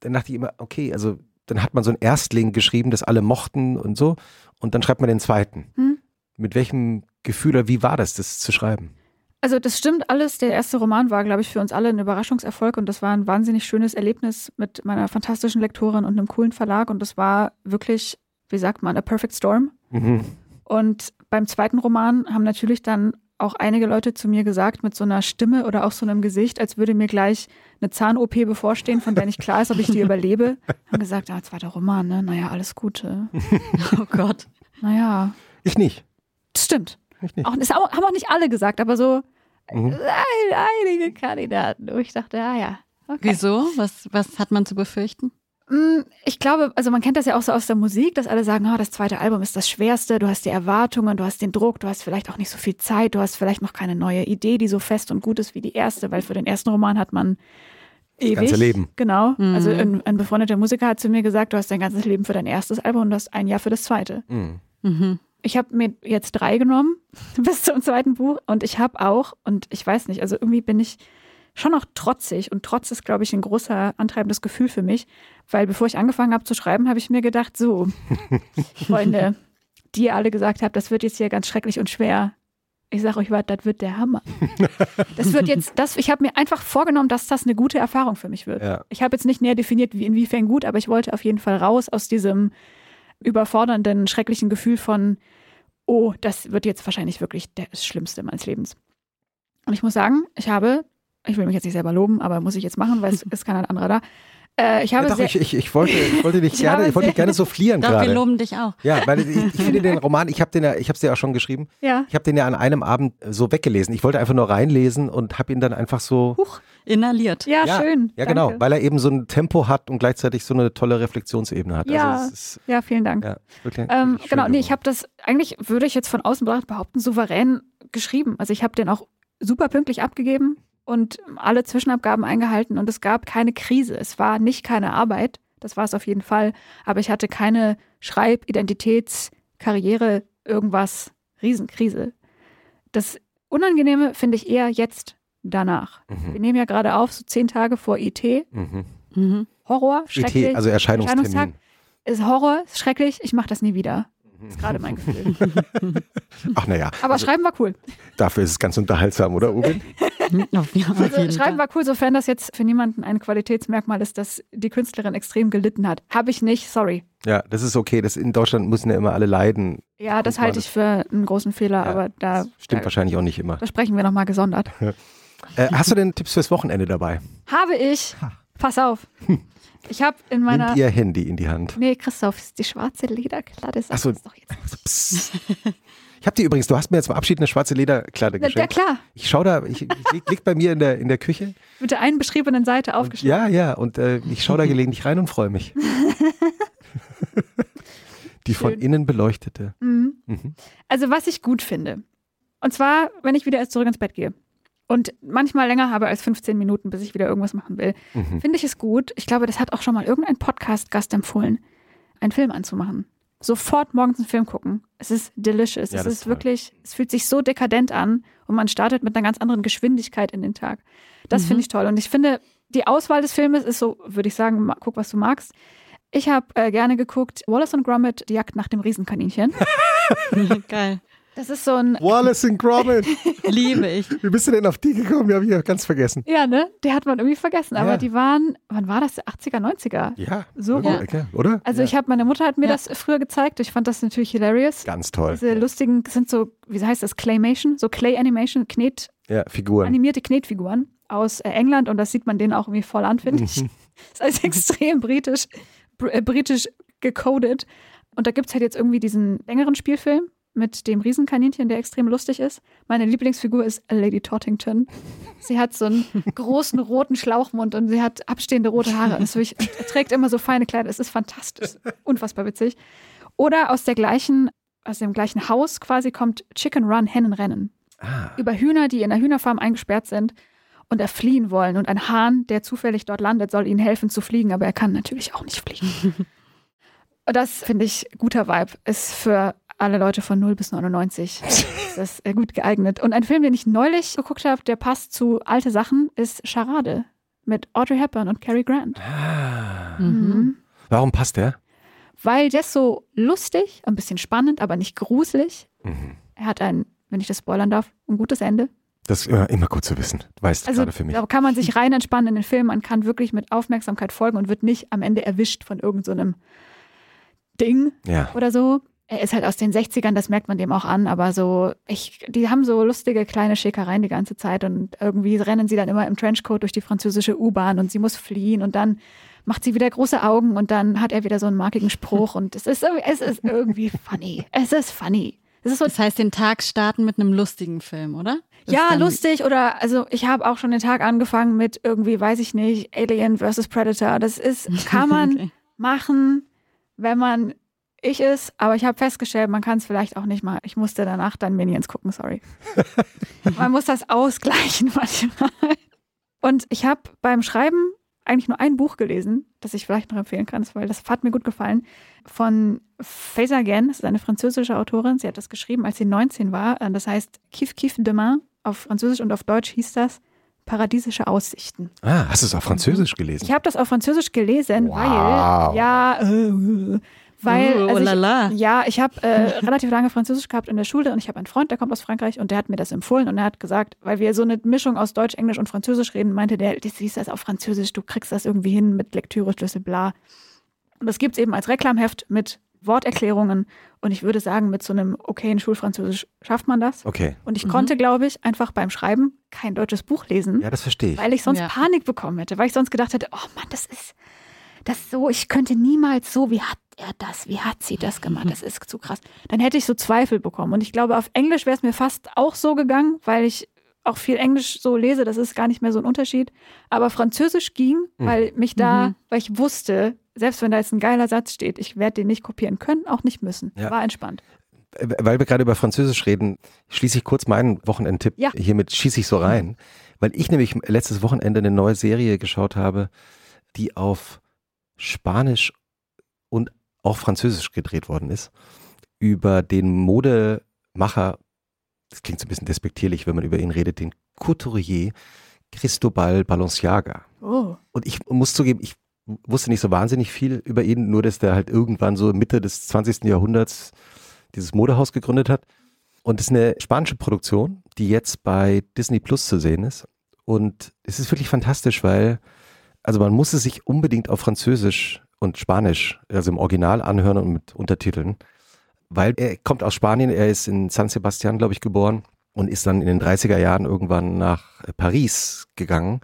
Speaker 1: dann dachte ich immer, okay, also dann hat man so ein Erstling geschrieben, das alle mochten und so, und dann schreibt man den zweiten. Mhm. Mit welchem Gefühl oder wie war das, das zu schreiben?
Speaker 2: Also das stimmt alles. Der erste Roman war, glaube ich, für uns alle ein Überraschungserfolg und das war ein wahnsinnig schönes Erlebnis mit meiner fantastischen Lektorin und einem coolen Verlag und das war wirklich, wie sagt man, a perfect storm. Mhm. Und beim zweiten Roman haben natürlich dann auch einige Leute zu mir gesagt, mit so einer Stimme oder auch so einem Gesicht, als würde mir gleich eine Zahn-OP bevorstehen, von der nicht klar ist, ob ich die überlebe. Haben gesagt, ah, zweiter Roman, ne? Naja, alles Gute.
Speaker 3: oh Gott.
Speaker 2: Naja.
Speaker 1: Ich nicht.
Speaker 2: Das stimmt. Ich nicht. Auch, das haben auch nicht alle gesagt, aber so mhm. einige Kandidaten, wo ich dachte, ja, ja.
Speaker 3: Okay. Wieso? Was, was hat man zu befürchten?
Speaker 2: Mm, ich glaube, also man kennt das ja auch so aus der Musik, dass alle sagen, oh, das zweite Album ist das schwerste, du hast die Erwartungen, du hast den Druck, du hast vielleicht auch nicht so viel Zeit, du hast vielleicht noch keine neue Idee, die so fest und gut ist wie die erste, weil für den ersten Roman hat man
Speaker 1: ewig. Das ganze Leben.
Speaker 2: Genau. Mhm. Also ein, ein, befreundeter Musiker hat zu mir gesagt, du hast dein ganzes Leben für dein erstes Album und du hast ein Jahr für das zweite. Mhm. Mhm. Ich habe mir jetzt drei genommen bis zum zweiten Buch und ich habe auch, und ich weiß nicht, also irgendwie bin ich schon auch trotzig und Trotz ist, glaube ich, ein großer antreibendes Gefühl für mich, weil bevor ich angefangen habe zu schreiben, habe ich mir gedacht, so, Freunde, die ihr alle gesagt habt, das wird jetzt hier ganz schrecklich und schwer. Ich sage euch was, das wird der Hammer. Das wird jetzt, das, ich habe mir einfach vorgenommen, dass das eine gute Erfahrung für mich wird. Ja. Ich habe jetzt nicht näher definiert, wie, inwiefern gut, aber ich wollte auf jeden Fall raus aus diesem überfordernden, schrecklichen Gefühl von, oh, das wird jetzt wahrscheinlich wirklich das Schlimmste meines Lebens. Und ich muss sagen, ich habe, ich will mich jetzt nicht selber loben, aber muss ich jetzt machen, weil es ist kein anderer da. Äh, ich, habe
Speaker 1: ja, doch, ich, ich, ich, wollte, ich wollte dich gerne, ich wollte dich gerne soufflieren
Speaker 3: doch,
Speaker 1: gerade.
Speaker 3: Wir loben dich auch.
Speaker 1: Ja, weil ich, ich finde den Roman, ich habe den ja, ich habe es dir auch schon geschrieben. Ja. Ich habe den ja an einem Abend so weggelesen. Ich wollte einfach nur reinlesen und habe ihn dann einfach so
Speaker 3: Huch, inhaliert.
Speaker 2: Ja, ja schön.
Speaker 1: Ja, genau, weil er eben so ein Tempo hat und gleichzeiig so eine tolle Reflexionsebene hat.
Speaker 2: Ja, also ist, ja vielen Dank. Ja, wirklich, ähm, genau, nee, ich habe das eigentlich würde ich jetzt von außen behaupten souverän geschrieben. Also ich habe den auch super pünktlich abgegeben und alle Zwischenabgaben eingehalten und es gab keine Krise. Es war nicht keine Arbeit, das war es auf jeden Fall, aber ich hatte keine Schreib-, Identitäts-, Karriere, irgendwas, Riesenkrise. Das Unangenehme finde ich eher jetzt danach. Mhm. Wir nehmen ja gerade auf, so zehn Tage vor IT. Mhm. Mhm. Horror, schrecklich.
Speaker 1: IT, also Erscheinungstermin.
Speaker 2: Ist Horror, ist schrecklich, ich mache das nie wieder. Das ist gerade mein Gefühl.
Speaker 1: Ach naja.
Speaker 2: Aber also, Schreiben war cool.
Speaker 1: Dafür ist es ganz unterhaltsam, oder
Speaker 2: ja, also, Schreiben war cool, sofern das jetzt für niemanden ein Qualitätsmerkmal ist, dass die Künstlerin extrem gelitten hat. Habe ich nicht, sorry.
Speaker 1: Ja, das ist okay. Das in Deutschland müssen ja immer alle leiden.
Speaker 2: Ja, das halte ich für einen großen Fehler, ja, aber da.
Speaker 1: Stimmt
Speaker 2: da,
Speaker 1: wahrscheinlich auch nicht immer.
Speaker 2: Da sprechen wir nochmal gesondert.
Speaker 1: äh, hast du denn Tipps fürs Wochenende dabei?
Speaker 2: Habe ich. Pass auf. Ich habe in meiner.
Speaker 1: Nimmt ihr Handy in die Hand.
Speaker 2: Nee, Christoph, ist die schwarze Lederkladde. Sag doch jetzt.
Speaker 1: Ich habe dir übrigens, du hast mir jetzt zum Abschied eine schwarze Lederkladde
Speaker 2: Ja,
Speaker 1: geschenkt.
Speaker 2: klar.
Speaker 1: Ich schau da, ich, liegt, liegt bei mir in der, in der Küche.
Speaker 2: Mit der einen beschriebenen Seite
Speaker 1: Und,
Speaker 2: aufgeschlagen.
Speaker 1: ja, ja, und äh, ich schaue da gelegentlich rein und freue mich. Die von
Speaker 2: Schön.
Speaker 1: innen beleuchtete.
Speaker 2: Mhm.
Speaker 1: Mhm.
Speaker 2: Also, was ich gut finde. Und zwar, wenn ich wieder erst zurück ins Bett gehe. Und manchmal länger habe als 15 Minuten, bis ich wieder irgendwas machen will,
Speaker 1: Mhm.
Speaker 2: finde ich es gut. Ich glaube, das hat auch schon mal irgendein Podcast-Gast empfohlen, einen Film anzumachen. Sofort morgens einen Film gucken. Es ist delicious.
Speaker 1: Ja,
Speaker 2: es ist
Speaker 1: toll.
Speaker 2: wirklich, es fühlt sich so dekadent an und man startet mit einer ganz anderen Geschwindigkeit in den Tag. Das
Speaker 3: Mhm.
Speaker 2: finde ich toll. Und ich finde, die Auswahl des Filmes ist so, würde ich sagen, guck, was du magst. Ich habe äh, gerne geguckt Wallace und Gromit, die Jagd nach dem Riesenkaninchen.
Speaker 3: Geil.
Speaker 2: Das ist so ein,
Speaker 1: Wallace and Gromit.
Speaker 3: Liebe ich.
Speaker 1: Wie bist du denn auf die gekommen? Ja, hab ich ja ganz vergessen.
Speaker 2: ja, ne? Die hat man irgendwie vergessen. Aber
Speaker 1: Ja.
Speaker 2: die waren, wann war das? 80er, 90er?
Speaker 1: Ja,
Speaker 2: So rum.
Speaker 1: okay, oder?
Speaker 2: Also
Speaker 1: ja.
Speaker 2: ich habe, meine Mutter hat mir
Speaker 3: Ja.
Speaker 2: das früher gezeigt. Ich fand das natürlich hilarious.
Speaker 1: Ganz toll.
Speaker 2: Diese lustigen, sind so, wie heißt das, Claymation, so Clay Animation, Knet,
Speaker 1: Ja, Figuren.
Speaker 2: animierte Knetfiguren aus äh, England und das sieht man denen auch irgendwie voll an, finde ich.
Speaker 1: Mhm.
Speaker 2: Das ist extrem britisch, br äh, britisch gecodet. Und da gibt es halt jetzt irgendwie diesen längeren Spielfilm mit dem Riesenkaninchen, der extrem lustig ist. Meine Lieblingsfigur ist Lady Tottington. Sie hat so einen großen roten Schlauchmund und sie hat abstehende rote Haare. Und wirklich, er trägt immer so feine Kleider. Es ist fantastisch. Unfassbar witzig. Oder aus der gleichen, aus dem gleichen Haus quasi kommt Chicken Run, Hennenrennen
Speaker 1: Ah,
Speaker 2: über Hühner, die in der Hühnerfarm eingesperrt sind und er fliehen wollen. Und ein Hahn, der zufällig dort landet, soll ihnen helfen zu fliegen, aber er kann natürlich auch nicht fliegen. und das finde ich guter Vibe. Ist für alle Leute von 0 bis 99 ist das äh, gut geeignet. Und ein Film, den ich neulich geguckt habe, der passt zu alte Sachen, ist Charade mit Audrey Hepburn und Cary Grant.
Speaker 1: Ah.
Speaker 3: Mhm.
Speaker 1: Warum passt der?
Speaker 2: Weil der ist so lustig, ein bisschen spannend, aber nicht gruselig.
Speaker 1: Mhm.
Speaker 2: Er hat ein, wenn ich das spoilern darf, ein gutes Ende.
Speaker 1: Das ist immer, immer gut zu wissen. Du weißt
Speaker 2: Also
Speaker 1: gerade für mich.
Speaker 2: da kann man sich rein entspannen in den Film. Man kann wirklich mit Aufmerksamkeit folgen und wird nicht am Ende erwischt von irgendeinem Ding
Speaker 1: Ja.
Speaker 2: oder so. Er ist halt aus den 60ern, das merkt man dem auch an, aber so, ich, die haben so lustige kleine Schickereien die ganze Zeit und irgendwie rennen sie dann immer im Trenchcoat durch die französische U-Bahn und sie muss fliehen und dann macht sie wieder große Augen und dann hat er wieder so einen markigen Spruch und es ist, irgendwie- es ist irgendwie funny. Es ist funny. Es ist so
Speaker 3: Das heißt, den Tag starten mit einem lustigen Film, oder? Das
Speaker 2: ja, lustig oder also ich habe auch schon den Tag angefangen mit irgendwie, weiß ich nicht, Alien versus Predator. Das ist, kann man
Speaker 3: Okay.
Speaker 2: machen, wenn man ich ist, aber ich habe festgestellt, man kann es vielleicht auch nicht mal. Ich musste danach dann Minions gucken, sorry. man muss das ausgleichen manchmal. Und ich habe beim Schreiben eigentlich nur ein Buch gelesen, das ich vielleicht noch empfehlen kann, weil das hat mir gut gefallen, von Faisa Gen, das ist eine französische Autorin. Sie hat das geschrieben, als sie 19 war. Äh, Das heißt Kif Kif Demain. Auf Französisch und auf Deutsch hieß das Paradiesische Aussichten.
Speaker 1: Ah, hast du es auf Französisch gelesen?
Speaker 2: Ich habe das auf Französisch gelesen,
Speaker 1: Wow.
Speaker 2: weil ja, äh, weil
Speaker 3: Oh,
Speaker 2: also ich,
Speaker 3: lala.
Speaker 2: ja, ich habe äh, relativ lange Französisch gehabt in der Schule und ich habe einen Freund, der kommt aus Frankreich und der hat mir das empfohlen und er hat gesagt, weil wir so eine Mischung aus Deutsch, Englisch und Französisch reden, meinte der, das siehst das auf Französisch, du kriegst das irgendwie hin mit Lektüre-Schlüssel, bla. Und das gibt's eben als Reklamheft mit Worterklärungen und ich würde sagen, mit so einem okayen Schulfranzösisch schafft man das.
Speaker 1: Okay.
Speaker 2: Und ich
Speaker 3: Mhm.
Speaker 2: konnte, glaube ich, einfach beim Schreiben kein deutsches Buch lesen
Speaker 1: Ja, das verstehe ich.
Speaker 2: weil ich sonst
Speaker 3: Ja.
Speaker 2: Panik bekommen hätte, weil ich sonst gedacht hätte, oh Mann, das ist das so, ich könnte niemals so, wie hat er das, wie hat sie das gemacht, das ist zu krass. Dann hätte ich so Zweifel bekommen und ich glaube, auf Englisch wäre es mir fast auch so gegangen, weil ich auch viel Englisch so lese, das ist gar nicht mehr so ein Unterschied, aber Französisch ging, weil mich da,
Speaker 3: Mhm.
Speaker 2: weil ich wusste, selbst wenn da jetzt ein geiler Satz steht, ich werde den nicht kopieren können, auch nicht müssen.
Speaker 1: Ja.
Speaker 2: War entspannt.
Speaker 1: Äh, Weil wir gerade über Französisch reden, schließe ich kurz meinen Wochenendtipp.
Speaker 2: Ja.
Speaker 1: Hiermit schieße ich so rein. Weil ich nämlich letztes Wochenende eine neue Serie geschaut habe, die auf Spanisch und auch Französisch gedreht worden ist. Über den Modemacher, das klingt so ein bisschen despektierlich, wenn man über ihn redet, den Couturier Cristobal Balenciaga.
Speaker 2: Oh.
Speaker 1: Und ich muss zugeben, ich wusste nicht so wahnsinnig viel über ihn, nur dass der halt irgendwann so Mitte des 20. Jahrhunderts dieses Modehaus gegründet hat. Und es ist eine spanische Produktion, die jetzt bei Disney Plus zu sehen ist. Und es ist wirklich fantastisch, weil, also man muss es sich unbedingt auf Französisch und Spanisch, also im Original anhören und mit Untertiteln, weil er kommt aus Spanien, er ist in San Sebastian, glaube ich, geboren und ist dann in den 30er Jahren irgendwann nach Paris gegangen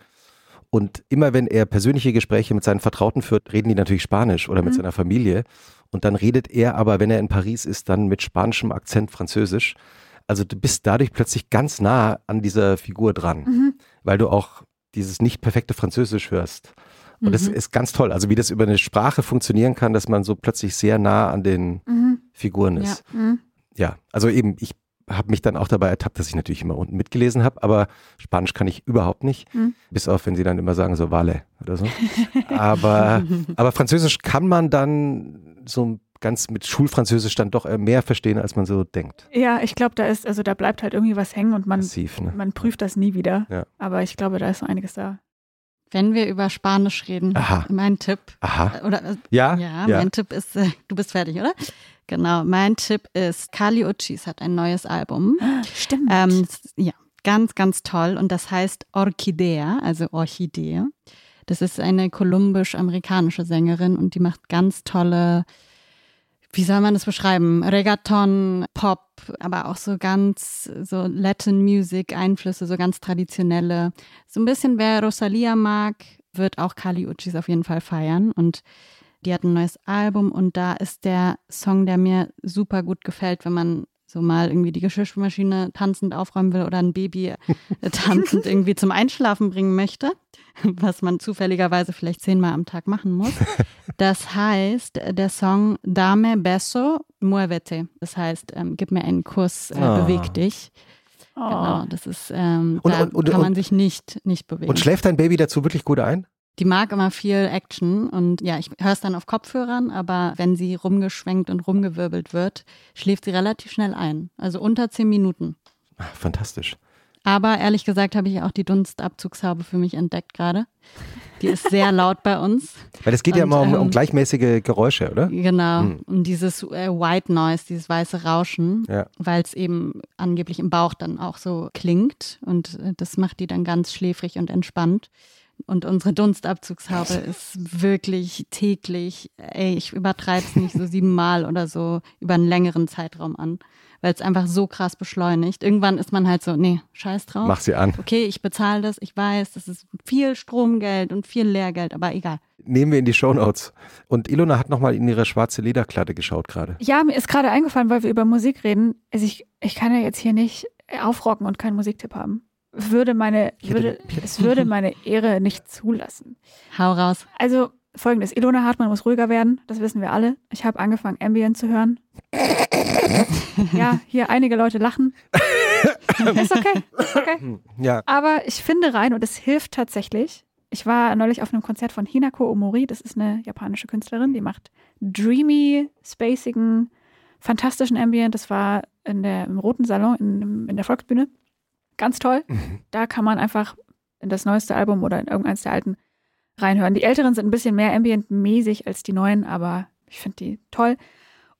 Speaker 1: Und immer wenn er persönliche Gespräche mit seinen Vertrauten führt, reden die natürlich Spanisch oder mit
Speaker 2: Mhm.
Speaker 1: seiner Familie. Und dann redet er aber, wenn er in Paris ist, dann mit spanischem Akzent Französisch. Also du bist dadurch plötzlich ganz nah an dieser Figur dran,
Speaker 2: Mhm.
Speaker 1: weil du auch dieses nicht perfekte Französisch hörst. Und das
Speaker 3: Mhm.
Speaker 1: ist ganz toll. Also wie das über eine Sprache funktionieren kann, dass man so plötzlich sehr nah an den
Speaker 2: Mhm.
Speaker 1: Figuren ist.
Speaker 2: Mhm.
Speaker 1: Ja, also eben, ich habe mich dann auch dabei ertappt, dass ich natürlich immer unten mitgelesen habe, aber Spanisch kann ich überhaupt nicht.
Speaker 2: Mhm.
Speaker 1: Bis auf, wenn sie dann immer sagen, so Vale oder so. aber, aber Französisch kann man dann so ganz mit Schulfranzösisch dann doch mehr verstehen, als man so denkt.
Speaker 2: Ja, ich glaube, da ist, also da bleibt halt irgendwie was hängen und man,
Speaker 1: Massiv, ne?
Speaker 2: man prüft das nie wieder.
Speaker 1: Ja.
Speaker 2: Aber ich glaube, da ist so einiges da.
Speaker 3: Wenn wir über Spanisch reden,
Speaker 1: Aha.
Speaker 3: mein Tipp,
Speaker 1: Aha.
Speaker 3: oder äh,
Speaker 1: Ja,
Speaker 3: ja,
Speaker 1: ja.
Speaker 3: mein Tipp ist, äh, du bist fertig, oder? Genau, mein Tipp ist, Kali Uchis hat ein neues Album.
Speaker 2: Stimmt.
Speaker 3: Ähm, ja, ganz, ganz toll. Und das heißt Orchidea, also Orchidee. Das ist eine kolumbisch-amerikanische Sängerin und die macht ganz tolle, wie soll man das beschreiben? Reggaeton, Pop, aber auch so ganz so Latin Music Einflüsse, so ganz traditionelle. So ein bisschen wer Rosalia mag, wird auch Kali Uchis auf jeden Fall feiern und die hat ein neues Album und da ist der Song, der mir super gut gefällt, wenn man so mal irgendwie die Geschirrspülmaschine tanzend aufräumen will oder ein Baby tanzend irgendwie zum Einschlafen bringen möchte, was man zufälligerweise vielleicht zehnmal am Tag machen muss. Das heißt, der Song Dame Beso Muévete. Das heißt, ähm, gib mir einen Kuss, äh,
Speaker 1: Ah.
Speaker 3: beweg dich.
Speaker 2: oh.
Speaker 3: Genau, das ist, ähm,
Speaker 1: Und-
Speaker 3: da
Speaker 1: und- und-
Speaker 3: kann man
Speaker 1: und-
Speaker 3: sich nicht, nicht bewegen.
Speaker 1: Und schläft dein Baby dazu wirklich gut ein?
Speaker 3: Die mag immer viel Action und ja, ich höre es dann auf Kopfhörern, aber wenn sie rumgeschwenkt und rumgewirbelt wird, schläft sie relativ schnell ein. Also unter zehn Minuten.
Speaker 1: Ah, Fantastisch.
Speaker 3: Aber ehrlich gesagt habe ich auch die Dunstabzugshaube für mich entdeckt gerade. Die ist sehr laut bei uns.
Speaker 1: Weil es geht ja
Speaker 3: Und,
Speaker 1: immer um, um
Speaker 3: ähm,
Speaker 1: gleichmäßige Geräusche, oder?
Speaker 3: Genau.
Speaker 1: Hm.
Speaker 3: Und dieses äh, White Noise, dieses weiße Rauschen,
Speaker 1: Ja.
Speaker 3: weil es eben angeblich im Bauch dann auch so klingt. Und äh, das macht die dann ganz schläfrig und entspannt. Und unsere Dunstabzugshaube ist wirklich täglich, ey, ich übertreibe es nicht so siebenmal oder so über einen längeren Zeitraum an, weil es einfach so krass beschleunigt. Irgendwann ist man halt so, nee, scheiß drauf.
Speaker 1: Mach sie an.
Speaker 3: Okay, ich bezahle das, ich weiß, das ist viel Stromgeld und viel Lehrgeld, aber egal.
Speaker 1: Nehmen wir in die Shownotes. Und Ilona hat nochmal in ihre schwarze Lederkleider geschaut gerade.
Speaker 2: Ja, mir ist gerade eingefallen, weil wir über Musik reden. Also ich, ich kann ja jetzt hier nicht aufrocken und keinen Musiktipp haben. Würde meine, würde, es würde meine Ehre nicht zulassen.
Speaker 3: Hau raus.
Speaker 2: Also folgendes, Ilona Hartmann muss ruhiger werden, das wissen wir alle. Ich habe angefangen, Ambient zu hören. ja, hier einige Leute lachen. ist okay, ist okay.
Speaker 1: Ja.
Speaker 2: Aber ich finde rein und es hilft tatsächlich. Ich war neulich auf einem Konzert von Hinako Omori, das ist eine japanische Künstlerin, die macht dreamy, spacigen, fantastischen Ambient. Das war in der, im Roten Salon in, in der Volksbühne. Ganz toll. Da kann man einfach in das neueste Album oder in irgendeins der alten reinhören. Die älteren sind ein bisschen mehr Ambient-mäßig als die neuen, aber ich finde die toll.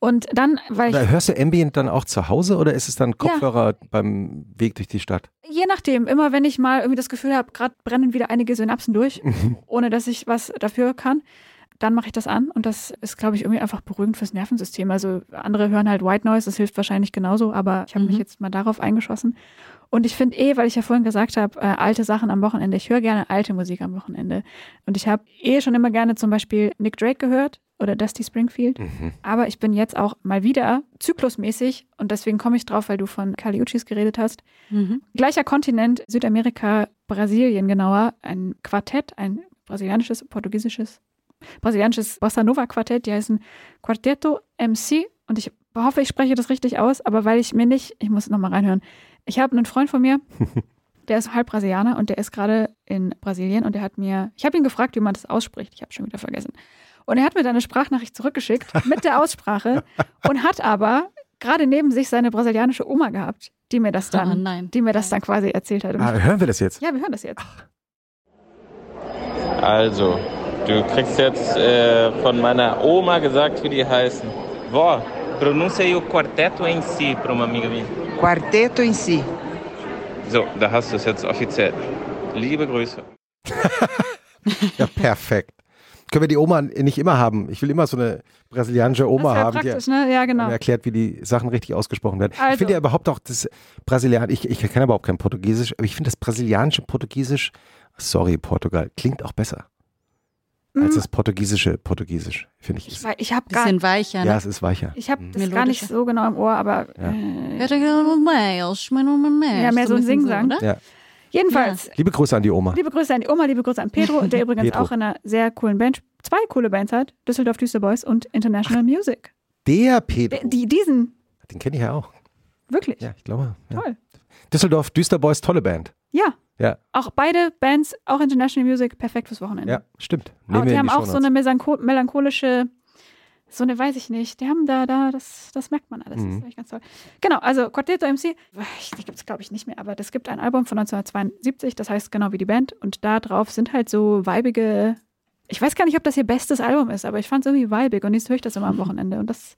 Speaker 2: Und dann, weil ich
Speaker 1: Oder hörst du Ambient dann auch zu Hause oder ist es dann Kopfhörer beim Weg durch die Stadt?
Speaker 2: Je nachdem, immer wenn ich mal irgendwie das Gefühl habe, gerade brennen wieder einige Synapsen durch, ohne dass ich was dafür kann, dann mache ich das an und das ist, glaube ich, irgendwie einfach beruhigend fürs Nervensystem. Also andere hören halt White Noise, das hilft wahrscheinlich genauso, aber ich habe mich
Speaker 3: Mhm.
Speaker 2: jetzt mal darauf eingeschossen. Und ich finde eh, weil ich ja vorhin gesagt habe, äh, alte Sachen am Wochenende, ich höre gerne alte Musik am Wochenende. Und ich habe eh schon immer gerne zum Beispiel Nick Drake gehört oder Dusty Springfield.
Speaker 1: Mhm.
Speaker 2: Aber ich bin jetzt auch mal wieder zyklusmäßig und deswegen komme ich drauf, weil du von Kali Uchis geredet hast.
Speaker 3: Mhm.
Speaker 2: Gleicher Kontinent, Südamerika, Brasilien genauer, ein Quartett, ein brasilianisches, portugiesisches, brasilianisches Bossa Nova Quartett, die heißen Quarteto MC und ich hoffe, ich spreche das richtig aus, aber weil ich mir nicht, ich muss nochmal reinhören, ich habe einen Freund von mir, der ist halb Brasilianer und der ist gerade in Brasilien und der hat mir, ich habe ihn gefragt, wie man das ausspricht, ich habe schon wieder vergessen. Und er hat mir dann eine Sprachnachricht zurückgeschickt mit der Aussprache und hat aber gerade neben sich seine brasilianische Oma gehabt, die mir das dann
Speaker 3: oh nein.
Speaker 2: die mir das dann quasi erzählt hat.
Speaker 1: Ah, hören wir das jetzt?
Speaker 2: ja, wir hören das jetzt.
Speaker 4: Also, du kriegst jetzt äh, von meiner Oma gesagt, wie die heißen. Vó, pronuncia aí o quarteto em si para uma amiga minha.
Speaker 5: Quarteto em si.
Speaker 4: So, da hast du es jetzt offiziell. Liebe Grüße.
Speaker 1: Ja, perfekt. können wir die Oma nicht immer haben? Ich will immer so eine brasilianische Oma
Speaker 2: das
Speaker 1: haben,
Speaker 2: praktisch, ne? Ja, genau.
Speaker 1: mir erklärt, wie die Sachen richtig ausgesprochen werden.
Speaker 2: Also.
Speaker 1: Ich finde ja überhaupt auch das Brasilian, ich, ich kann überhaupt kein Portugiesisch, aber ich finde das brasilianische Portugiesisch, sorry Portugal, klingt auch besser als das portugiesische Portugiesisch, finde ich.
Speaker 2: Ich, ich habe gar,
Speaker 3: Bisschen weicher.
Speaker 1: ja,
Speaker 3: Ne?
Speaker 1: es ist weicher.
Speaker 2: ich hab
Speaker 1: Mhm.
Speaker 2: das gar nicht so genau im Ohr, aber
Speaker 1: Ja.
Speaker 2: äh,
Speaker 3: Ja,
Speaker 2: mehr so ein Singsang.
Speaker 3: Oder?
Speaker 1: Ja.
Speaker 2: jedenfalls.
Speaker 1: Liebe Grüße an die Oma.
Speaker 2: Liebe Grüße an die Oma, liebe Grüße an Pedro, der übrigens
Speaker 1: Pedro.
Speaker 2: auch in einer sehr coolen Band, zwei coole Bands hat, Düsseldorf Düster Boys und International Music.
Speaker 1: Der Pedro,
Speaker 2: Die, die diesen,
Speaker 1: den kenne ich ja auch.
Speaker 2: wirklich,
Speaker 1: Ja, ich glaube. Ja.
Speaker 2: toll.
Speaker 1: Düsseldorf Düsterboys, tolle Band.
Speaker 2: Ja,
Speaker 1: Ja,
Speaker 2: auch beide Bands, auch International Music, perfekt fürs Wochenende.
Speaker 1: ja, stimmt.
Speaker 2: Aber
Speaker 1: Nehmen
Speaker 2: die haben
Speaker 1: die
Speaker 2: auch so eine melancho melancholische, so eine, weiß ich nicht, die haben da, da, das, das merkt man alles. Das
Speaker 1: Mhm.
Speaker 2: ist echt ganz toll. Genau, also Quartetto MC, die gibt es glaube ich nicht mehr, aber es gibt ein Album von 1972, das heißt genau wie die Band und da drauf sind halt so weibige, ich weiß gar nicht, ob das ihr bestes Album ist, aber ich fand es irgendwie weibig und jetzt höre ich das immer am Wochenende und das,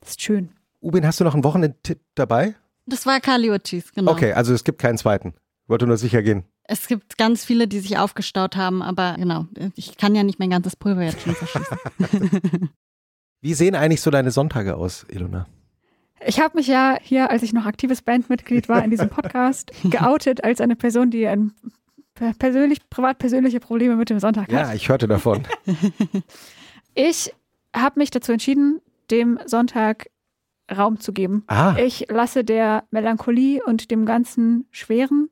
Speaker 2: das ist schön.
Speaker 1: Ubin, hast du noch einen Wochenendtipp dabei?
Speaker 3: Das war Kaliuchis, genau.
Speaker 1: Okay, also es gibt keinen zweiten. Wollte nur sicher gehen.
Speaker 3: Es gibt ganz viele, die sich aufgestaut haben, aber genau, ich kann ja nicht mein ganzes Pulver jetzt schon verschießen.
Speaker 1: Wie sehen eigentlich so deine Sonntage aus, Ilona?
Speaker 2: Ich habe mich ja hier, als ich noch aktives Bandmitglied war in diesem Podcast, geoutet als eine Person, die ein per- persönlich, privat persönliche Probleme mit dem Sonntag hat.
Speaker 1: Ja, ich hörte davon.
Speaker 2: Ich habe mich dazu entschieden, dem Sonntag Raum zu geben.
Speaker 1: Ah,
Speaker 2: Ich lasse der Melancholie und dem ganzen Schweren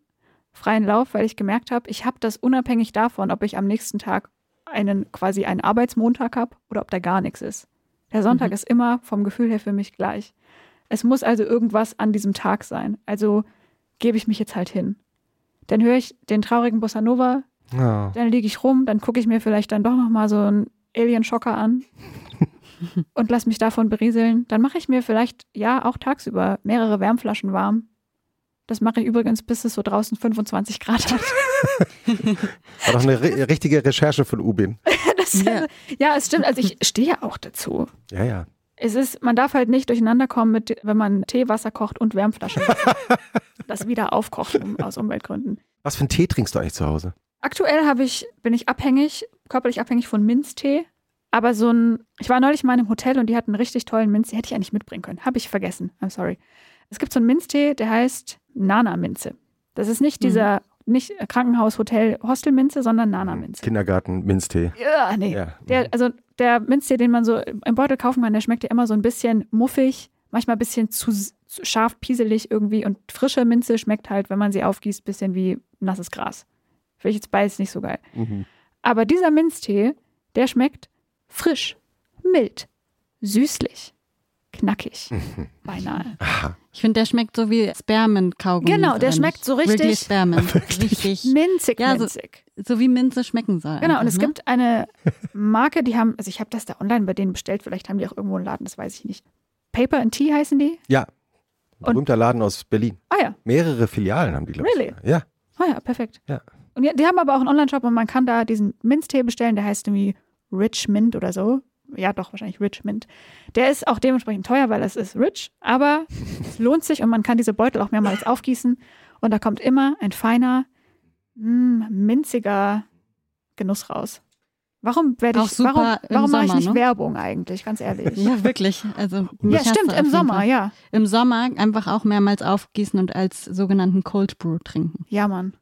Speaker 2: freien Lauf, weil ich gemerkt habe, ich habe das unabhängig davon, ob ich am nächsten Tag einen quasi einen Arbeitsmontag habe oder ob da gar nichts ist. Der Sonntag
Speaker 3: Mhm.
Speaker 2: ist immer vom Gefühl her für mich gleich. Es muss also irgendwas an diesem Tag sein. Also gebe ich mich jetzt halt hin. Dann höre ich den traurigen Bossa Nova,
Speaker 1: oh.
Speaker 2: dann liege ich rum, dann gucke ich mir vielleicht dann doch noch mal so einen Alien-Schocker an und lass mich davon berieseln. Dann mache ich mir vielleicht, ja, auch tagsüber mehrere Wärmflaschen warm. Das mache ich übrigens, bis es so draußen 25 Grad hat.
Speaker 1: war doch eine ri- richtige Recherche von Ubin.
Speaker 2: Das,
Speaker 3: Ja.
Speaker 2: ja, es stimmt. Also ich stehe auch dazu.
Speaker 1: Ja, ja.
Speaker 2: Es ist, man darf halt nicht durcheinander kommen mit, wenn man Teewasser kocht und Wärmflaschen. das wieder aufkocht um, aus Umweltgründen.
Speaker 1: Was für einen Tee trinkst du eigentlich zu Hause?
Speaker 2: Aktuell habe ich, bin ich abhängig, körperlich abhängig von Minztee. Aber so ein, ich war neulich mal in einem Hotel und die hatten einen richtig tollen Minztee. Hätte ich eigentlich mitbringen können. Habe ich vergessen. I'm sorry. Es gibt so einen Minztee, der heißt Nana-Minze. Das ist nicht
Speaker 3: Mhm.
Speaker 2: dieser, nicht Krankenhaus, Hotel, Hostelminze, sondern Nana-Minze.
Speaker 1: Kindergarten, Minztee.
Speaker 2: Ja, nee.
Speaker 1: Ja.
Speaker 2: Der, also der Minztee, den man so im Beutel kaufen kann, der schmeckt ja immer so ein bisschen muffig, manchmal ein bisschen zu, zu scharf, pieselig irgendwie. Und frische Minze schmeckt halt, wenn man sie aufgießt, ein bisschen wie nasses Gras. Finde ich jetzt beides nicht so geil.
Speaker 1: Mhm.
Speaker 2: Aber dieser Minztee, der schmeckt frisch, mild, süßlich, knackig, beinahe.
Speaker 1: Aha.
Speaker 3: Ich finde, der schmeckt so wie Spermenkaugummi.
Speaker 2: Genau, der schmeckt so richtig-
Speaker 3: Wirklich Spermen. richtig.
Speaker 2: Minzig,
Speaker 3: Ja, so-
Speaker 2: minzig.
Speaker 3: So wie Minze schmecken soll.
Speaker 2: Genau, und es
Speaker 3: ne?
Speaker 2: gibt eine Marke, die haben, also ich habe das da online bei denen bestellt, vielleicht haben die auch irgendwo einen Laden, das weiß ich nicht. Paper and Tea heißen die?
Speaker 1: Ja.
Speaker 2: Und-
Speaker 1: Berühmter Laden aus Berlin.
Speaker 2: Ah ja,
Speaker 1: Mehrere Filialen haben die, glaube ich.
Speaker 2: Really?
Speaker 1: Ja.
Speaker 2: ah ja, perfekt.
Speaker 1: Ja.
Speaker 2: Und ja, die haben aber auch einen Online-Shop und man kann da diesen Minztee bestellen, der heißt irgendwie Rich Mint oder so. Ja, doch, wahrscheinlich Rich Mint. Der ist auch dementsprechend teuer, weil es ist rich, aber es lohnt sich und man kann diese Beutel auch mehrmals aufgießen und da kommt immer ein feiner, mh, minziger Genuss raus. Warum werde ich, warum, warum mache ich
Speaker 3: Sommer,
Speaker 2: nicht
Speaker 3: ne?
Speaker 2: Werbung eigentlich, ganz ehrlich?
Speaker 3: Ja, wirklich. Also,
Speaker 2: Ja, stimmt, im Sommer,
Speaker 3: Fall.
Speaker 2: ja.
Speaker 3: Im Sommer einfach auch mehrmals aufgießen und als sogenannten Cold Brew trinken.
Speaker 2: Ja, Mann.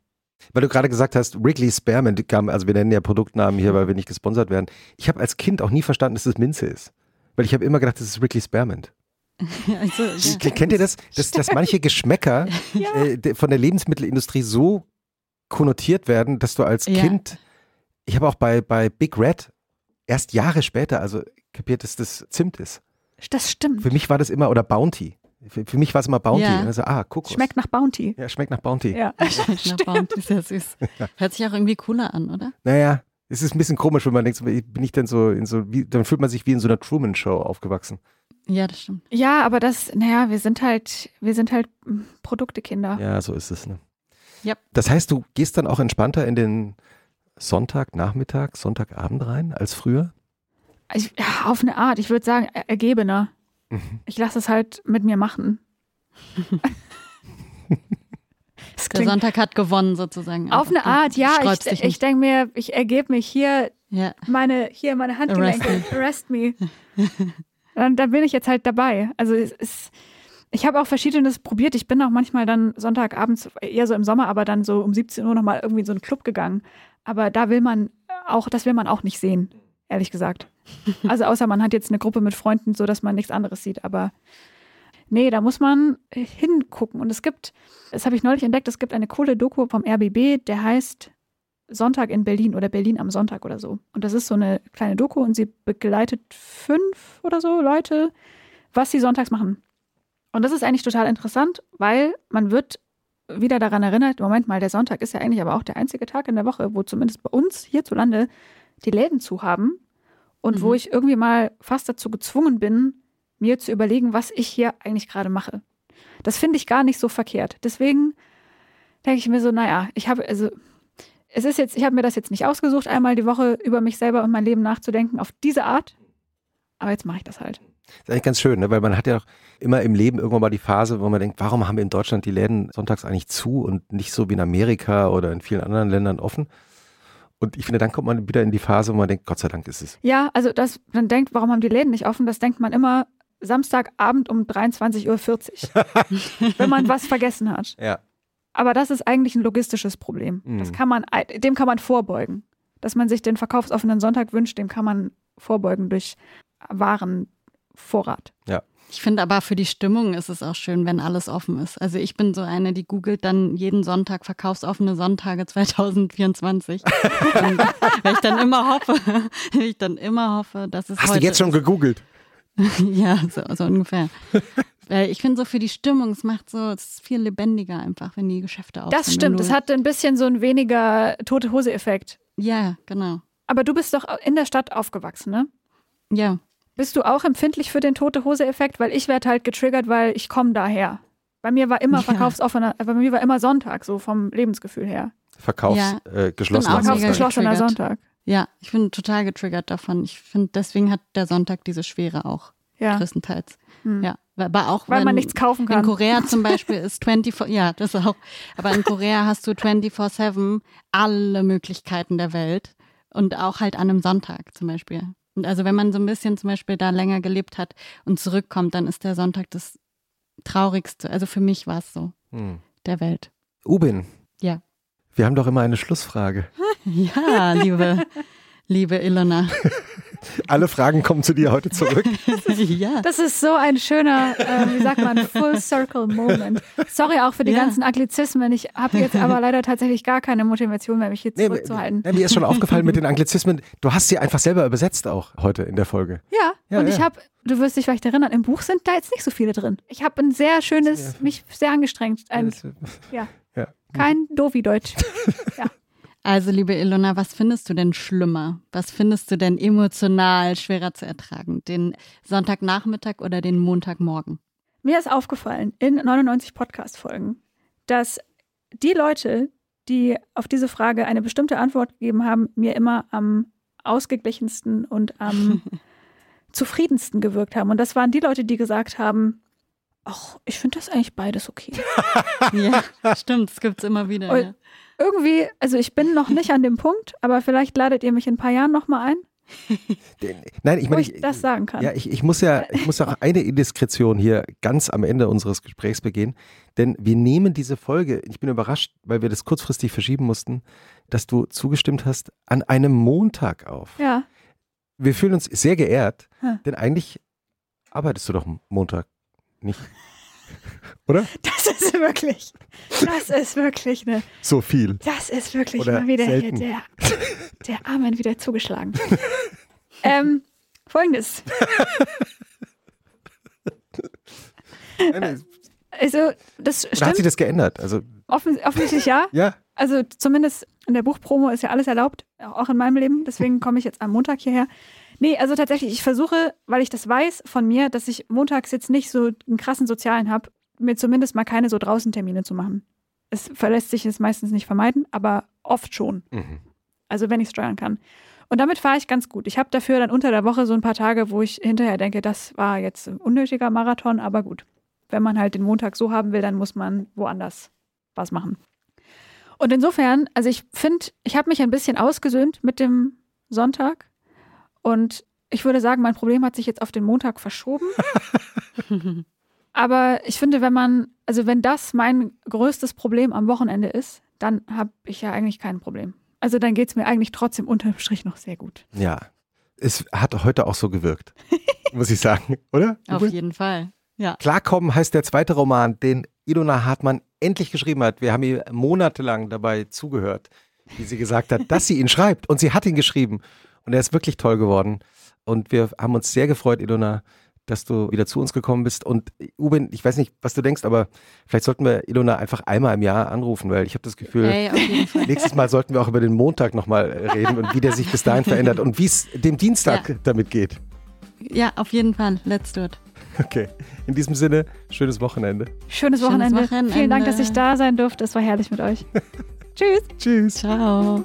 Speaker 1: Weil du gerade gesagt hast, Wrigley Spearmint kam, also wir nennen ja Produktnamen hier, weil wir nicht gesponsert werden. Ich habe als Kind auch nie verstanden, dass es Minze ist. Weil ich habe immer gedacht, das ist Wrigley Spearmint.
Speaker 3: Also, ja.
Speaker 1: Kennt ihr das? Dass, dass manche Geschmäcker äh, de- von der Lebensmittelindustrie so konnotiert werden, dass du als
Speaker 3: Ja.
Speaker 1: Kind, ich habe auch bei, bei Big Red erst Jahre später, also kapiert, dass das Zimt ist.
Speaker 2: Das stimmt.
Speaker 1: Für mich war das immer, oder Bounty. Für, für mich war es immer Bounty.
Speaker 3: Ja.
Speaker 1: Also, ah, Kokos.
Speaker 2: Schmeckt nach Bounty.
Speaker 1: Ja, schmeckt nach Bounty.
Speaker 2: Ja.
Speaker 3: Na, Bounty ist ja süß. Hört sich auch irgendwie cooler an, oder?
Speaker 1: Naja, es ist ein bisschen komisch, wenn man denkt, so, bin ich denn so in so, wie, dann fühlt man sich wie in so einer Truman-Show aufgewachsen.
Speaker 3: Ja, das stimmt.
Speaker 2: Ja, aber das, naja, wir sind halt, wir sind halt mm, Produktekinder.
Speaker 1: Ja, so ist es. Ne?
Speaker 3: Yep.
Speaker 1: Das heißt, du gehst dann auch entspannter in den Sonntagnachmittag, Sonntagabend rein als früher?
Speaker 2: Ich, ja, auf eine Art. Ich würde sagen, er- ergebener.
Speaker 1: Mhm.
Speaker 2: Ich lasse es halt mit mir machen.
Speaker 3: Der Sonntag hat gewonnen sozusagen.
Speaker 2: auf eine Art, ja. Ich, ich denke mir, ich ergebe mich hier
Speaker 3: Ja.
Speaker 2: Meine, hier, meine Handgelenke, arrest me. dann, dann bin ich jetzt halt dabei. Also es ist, ich habe auch verschiedenes probiert. Ich bin auch manchmal dann Sonntagabends, eher so im Sommer, aber dann so um 17 Uhr nochmal irgendwie in so einen Club gegangen. Aber da will man auch, das will man auch nicht sehen, ehrlich gesagt. Also außer man hat jetzt eine Gruppe mit Freunden, so dass man nichts anderes sieht. Aber nee, da muss man hingucken. Und es gibt, das habe ich neulich entdeckt, es gibt eine coole Doku vom RBB, der heißt Sonntag in Berlin oder Berlin am Sonntag oder so. Und das ist so eine kleine Doku und sie begleitet fünf oder so Leute, was sie sonntags machen. Und das ist eigentlich total interessant, weil man wird wieder daran erinnert, Moment mal, der Sonntag ist ja eigentlich aber auch der einzige Tag in der Woche, wo zumindest bei uns hierzulande die Läden zu haben und mhm. wo ich irgendwie mal fast dazu gezwungen bin, mir zu überlegen, was ich hier eigentlich gerade mache. Das finde ich gar nicht so verkehrt. Deswegen denke ich mir so, naja, ich habe, also, es ist jetzt, ich habe mir das jetzt nicht ausgesucht, einmal die Woche über mich selber und mein Leben nachzudenken auf diese Art. Aber jetzt mache ich das halt.
Speaker 1: Das ist eigentlich ganz schön, ne? weil man hat ja auch immer im Leben irgendwann mal die Phase, wo man denkt, warum haben wir in Deutschland die Läden sonntags eigentlich zu und nicht so wie in Amerika oder in vielen anderen Ländern offen? Und ich finde, dann kommt man wieder in die Phase, wo man denkt, Gott sei Dank ist es.
Speaker 2: Ja, also das, man denkt, warum haben die Läden nicht offen? Das denkt man immer Samstagabend um 23.40 Uhr, wenn man was vergessen hat.
Speaker 1: Ja.
Speaker 2: Aber das ist eigentlich ein logistisches Problem. Mhm. Das kann man, dem kann man vorbeugen. Dass man sich den verkaufsoffenen Sonntag wünscht, dem kann man vorbeugen durch Warenvorrat.
Speaker 1: Ja.
Speaker 3: Ich finde aber für die Stimmung ist es auch schön, wenn alles offen ist. Also ich bin so eine, die googelt dann jeden Sonntag verkaufsoffene Sonntage 2024. weil ich dann immer hoffe, ich dann immer hoffe, dass es
Speaker 1: Hast du jetzt schon gegoogelt?
Speaker 3: ja, so, so ungefähr. ich finde so für die Stimmung, es macht so, es ist viel lebendiger einfach, wenn die Geschäfte
Speaker 2: auf Das stimmt, es hat ein bisschen so ein weniger tote Hose-Effekt.
Speaker 3: Ja, genau.
Speaker 2: Aber du bist doch in der Stadt aufgewachsen, ne?
Speaker 3: Ja.
Speaker 2: Bist du auch empfindlich für den tote Hose-Effekt? Weil ich werde halt getriggert, weil ich komme daher. Bei mir war immer ja. verkaufsoffener, bei mir war immer Sonntag, so vom Lebensgefühl her.
Speaker 1: Verkaufsgeschlossener
Speaker 3: ja. äh,
Speaker 2: Verkaufsgeschlossener Sonntag.
Speaker 3: Ja, ich bin total getriggert davon. Ich finde, deswegen hat der Sonntag diese Schwere auch. Ja. Größtenteils. Hm. Ja. Aber auch
Speaker 2: Weil
Speaker 3: wenn,
Speaker 2: man nichts kaufen kann.
Speaker 3: In Korea zum Beispiel ist 24, ja, das auch. Aber in Korea hast du 24-7 alle Möglichkeiten der Welt. Und auch halt an einem Sonntag zum Beispiel. Und also wenn man so ein bisschen zum Beispiel da länger gelebt hat und zurückkommt, dann ist der Sonntag das Traurigste. Also für mich war es so, hm. der Welt.
Speaker 1: Ubin.
Speaker 3: Ja.
Speaker 1: Wir haben doch immer eine Schlussfrage.
Speaker 3: ja, liebe, liebe Ilona.
Speaker 1: Alle Fragen kommen zu dir heute zurück.
Speaker 2: Das ist, ja. das ist so ein schöner, äh, wie sagt man, Full Circle Moment. Sorry auch für die ja. ganzen Anglizismen. Ich habe jetzt aber leider tatsächlich gar keine Motivation mehr, mich hier zurückzuhalten.
Speaker 1: Nee, mir ist schon aufgefallen mit den Anglizismen. Du hast sie einfach selber übersetzt auch heute in der Folge.
Speaker 2: Ja, ja und ich habe, du wirst dich vielleicht erinnern, im Buch sind da jetzt nicht so viele drin. Ich habe ein sehr schönes, mich sehr angestrengt. Ein, ja. Kein Dovi-Deutsch. ja.
Speaker 3: Also, liebe Ilona, was findest du denn schlimmer? Was findest du denn emotional schwerer zu ertragen? Den Sonntagnachmittag oder den Montagmorgen?
Speaker 2: Mir ist aufgefallen in 99 Podcast-Folgen, dass die Leute, die auf diese Frage eine bestimmte Antwort gegeben haben, mir immer am ausgeglichensten und am zufriedensten gewirkt haben. Und das waren die Leute, die gesagt haben, ach, ich finde das eigentlich beides okay.
Speaker 3: ja, stimmt, das gibt es immer wieder. Ja
Speaker 2: irgendwie, also ich bin noch nicht an dem Punkt, aber vielleicht ladet ihr mich in ein paar Jahren nochmal ein.
Speaker 1: Nein, ich meine,
Speaker 2: ich, ich, das sagen kann.
Speaker 1: Ja, ich, ich muss ja, ich muss auch eine Indiskretion hier ganz am Ende unseres Gesprächs begehen, denn wir nehmen diese Folge, ich bin überrascht, weil wir das kurzfristig verschieben mussten, dass du zugestimmt hast, an einem Montag auf.
Speaker 2: Ja.
Speaker 1: Wir fühlen uns sehr geehrt, hm. denn eigentlich arbeitest du doch Montag nicht. Oder?
Speaker 2: Das ist wirklich, das ist wirklich eine.
Speaker 1: So viel.
Speaker 2: Das ist wirklich Oder mal wieder hier der, der Armen wieder zugeschlagen. ähm, Folgendes. also, das stimmt.
Speaker 1: Oder hat sich das geändert? Also,
Speaker 2: Offen, offensichtlich ja.
Speaker 1: ja.
Speaker 2: Also, zumindest in der Buchpromo ist ja alles erlaubt, auch in meinem Leben. Deswegen komme ich jetzt am Montag hierher. Nee, also tatsächlich, ich versuche, weil ich das weiß von mir, dass ich montags jetzt nicht so einen krassen sozialen habe, mir zumindest mal keine so draußen Termine zu machen. Es verlässt sich es meistens nicht vermeiden, aber oft schon. Mhm. Also wenn ich es steuern kann. Und damit fahre ich ganz gut. Ich habe dafür dann unter der Woche so ein paar Tage, wo ich hinterher denke, das war jetzt ein unnötiger Marathon, aber gut. Wenn man halt den Montag so haben will, dann muss man woanders was machen. Und insofern, also ich finde, ich habe mich ein bisschen ausgesöhnt mit dem Sonntag. Und ich würde sagen, mein Problem hat sich jetzt auf den Montag verschoben. Aber ich finde, wenn man, also wenn das mein größtes Problem am Wochenende ist, dann habe ich ja eigentlich kein Problem. Also dann geht es mir eigentlich trotzdem unterm Strich noch sehr gut.
Speaker 1: Ja, es hat heute auch so gewirkt, muss ich sagen, oder?
Speaker 3: Auf jeden Fall, ja.
Speaker 1: Klarkommen heißt der zweite Roman, den Ilona Hartmann endlich geschrieben hat. Wir haben ihr monatelang dabei zugehört, wie sie gesagt hat, dass sie ihn schreibt. Und sie hat ihn geschrieben. Und er ist wirklich toll geworden. Und wir haben uns sehr gefreut, Ilona, dass du wieder zu uns gekommen bist. Und Ubin, ich weiß nicht, was du denkst, aber vielleicht sollten wir Ilona einfach einmal im Jahr anrufen, weil ich habe das Gefühl,
Speaker 3: hey,
Speaker 1: nächstes Mal sollten wir auch über den Montag nochmal reden und wie der sich bis dahin verändert und wie es dem Dienstag ja. damit geht.
Speaker 3: Ja, auf jeden Fall. Let's do it.
Speaker 1: Okay. In diesem Sinne, schönes Wochenende.
Speaker 2: Schönes Wochenende. schönes Wochenende. Vielen Dank, dass ich da sein durfte. Es war herrlich mit euch. Tschüss.
Speaker 1: Tschüss.
Speaker 3: Ciao.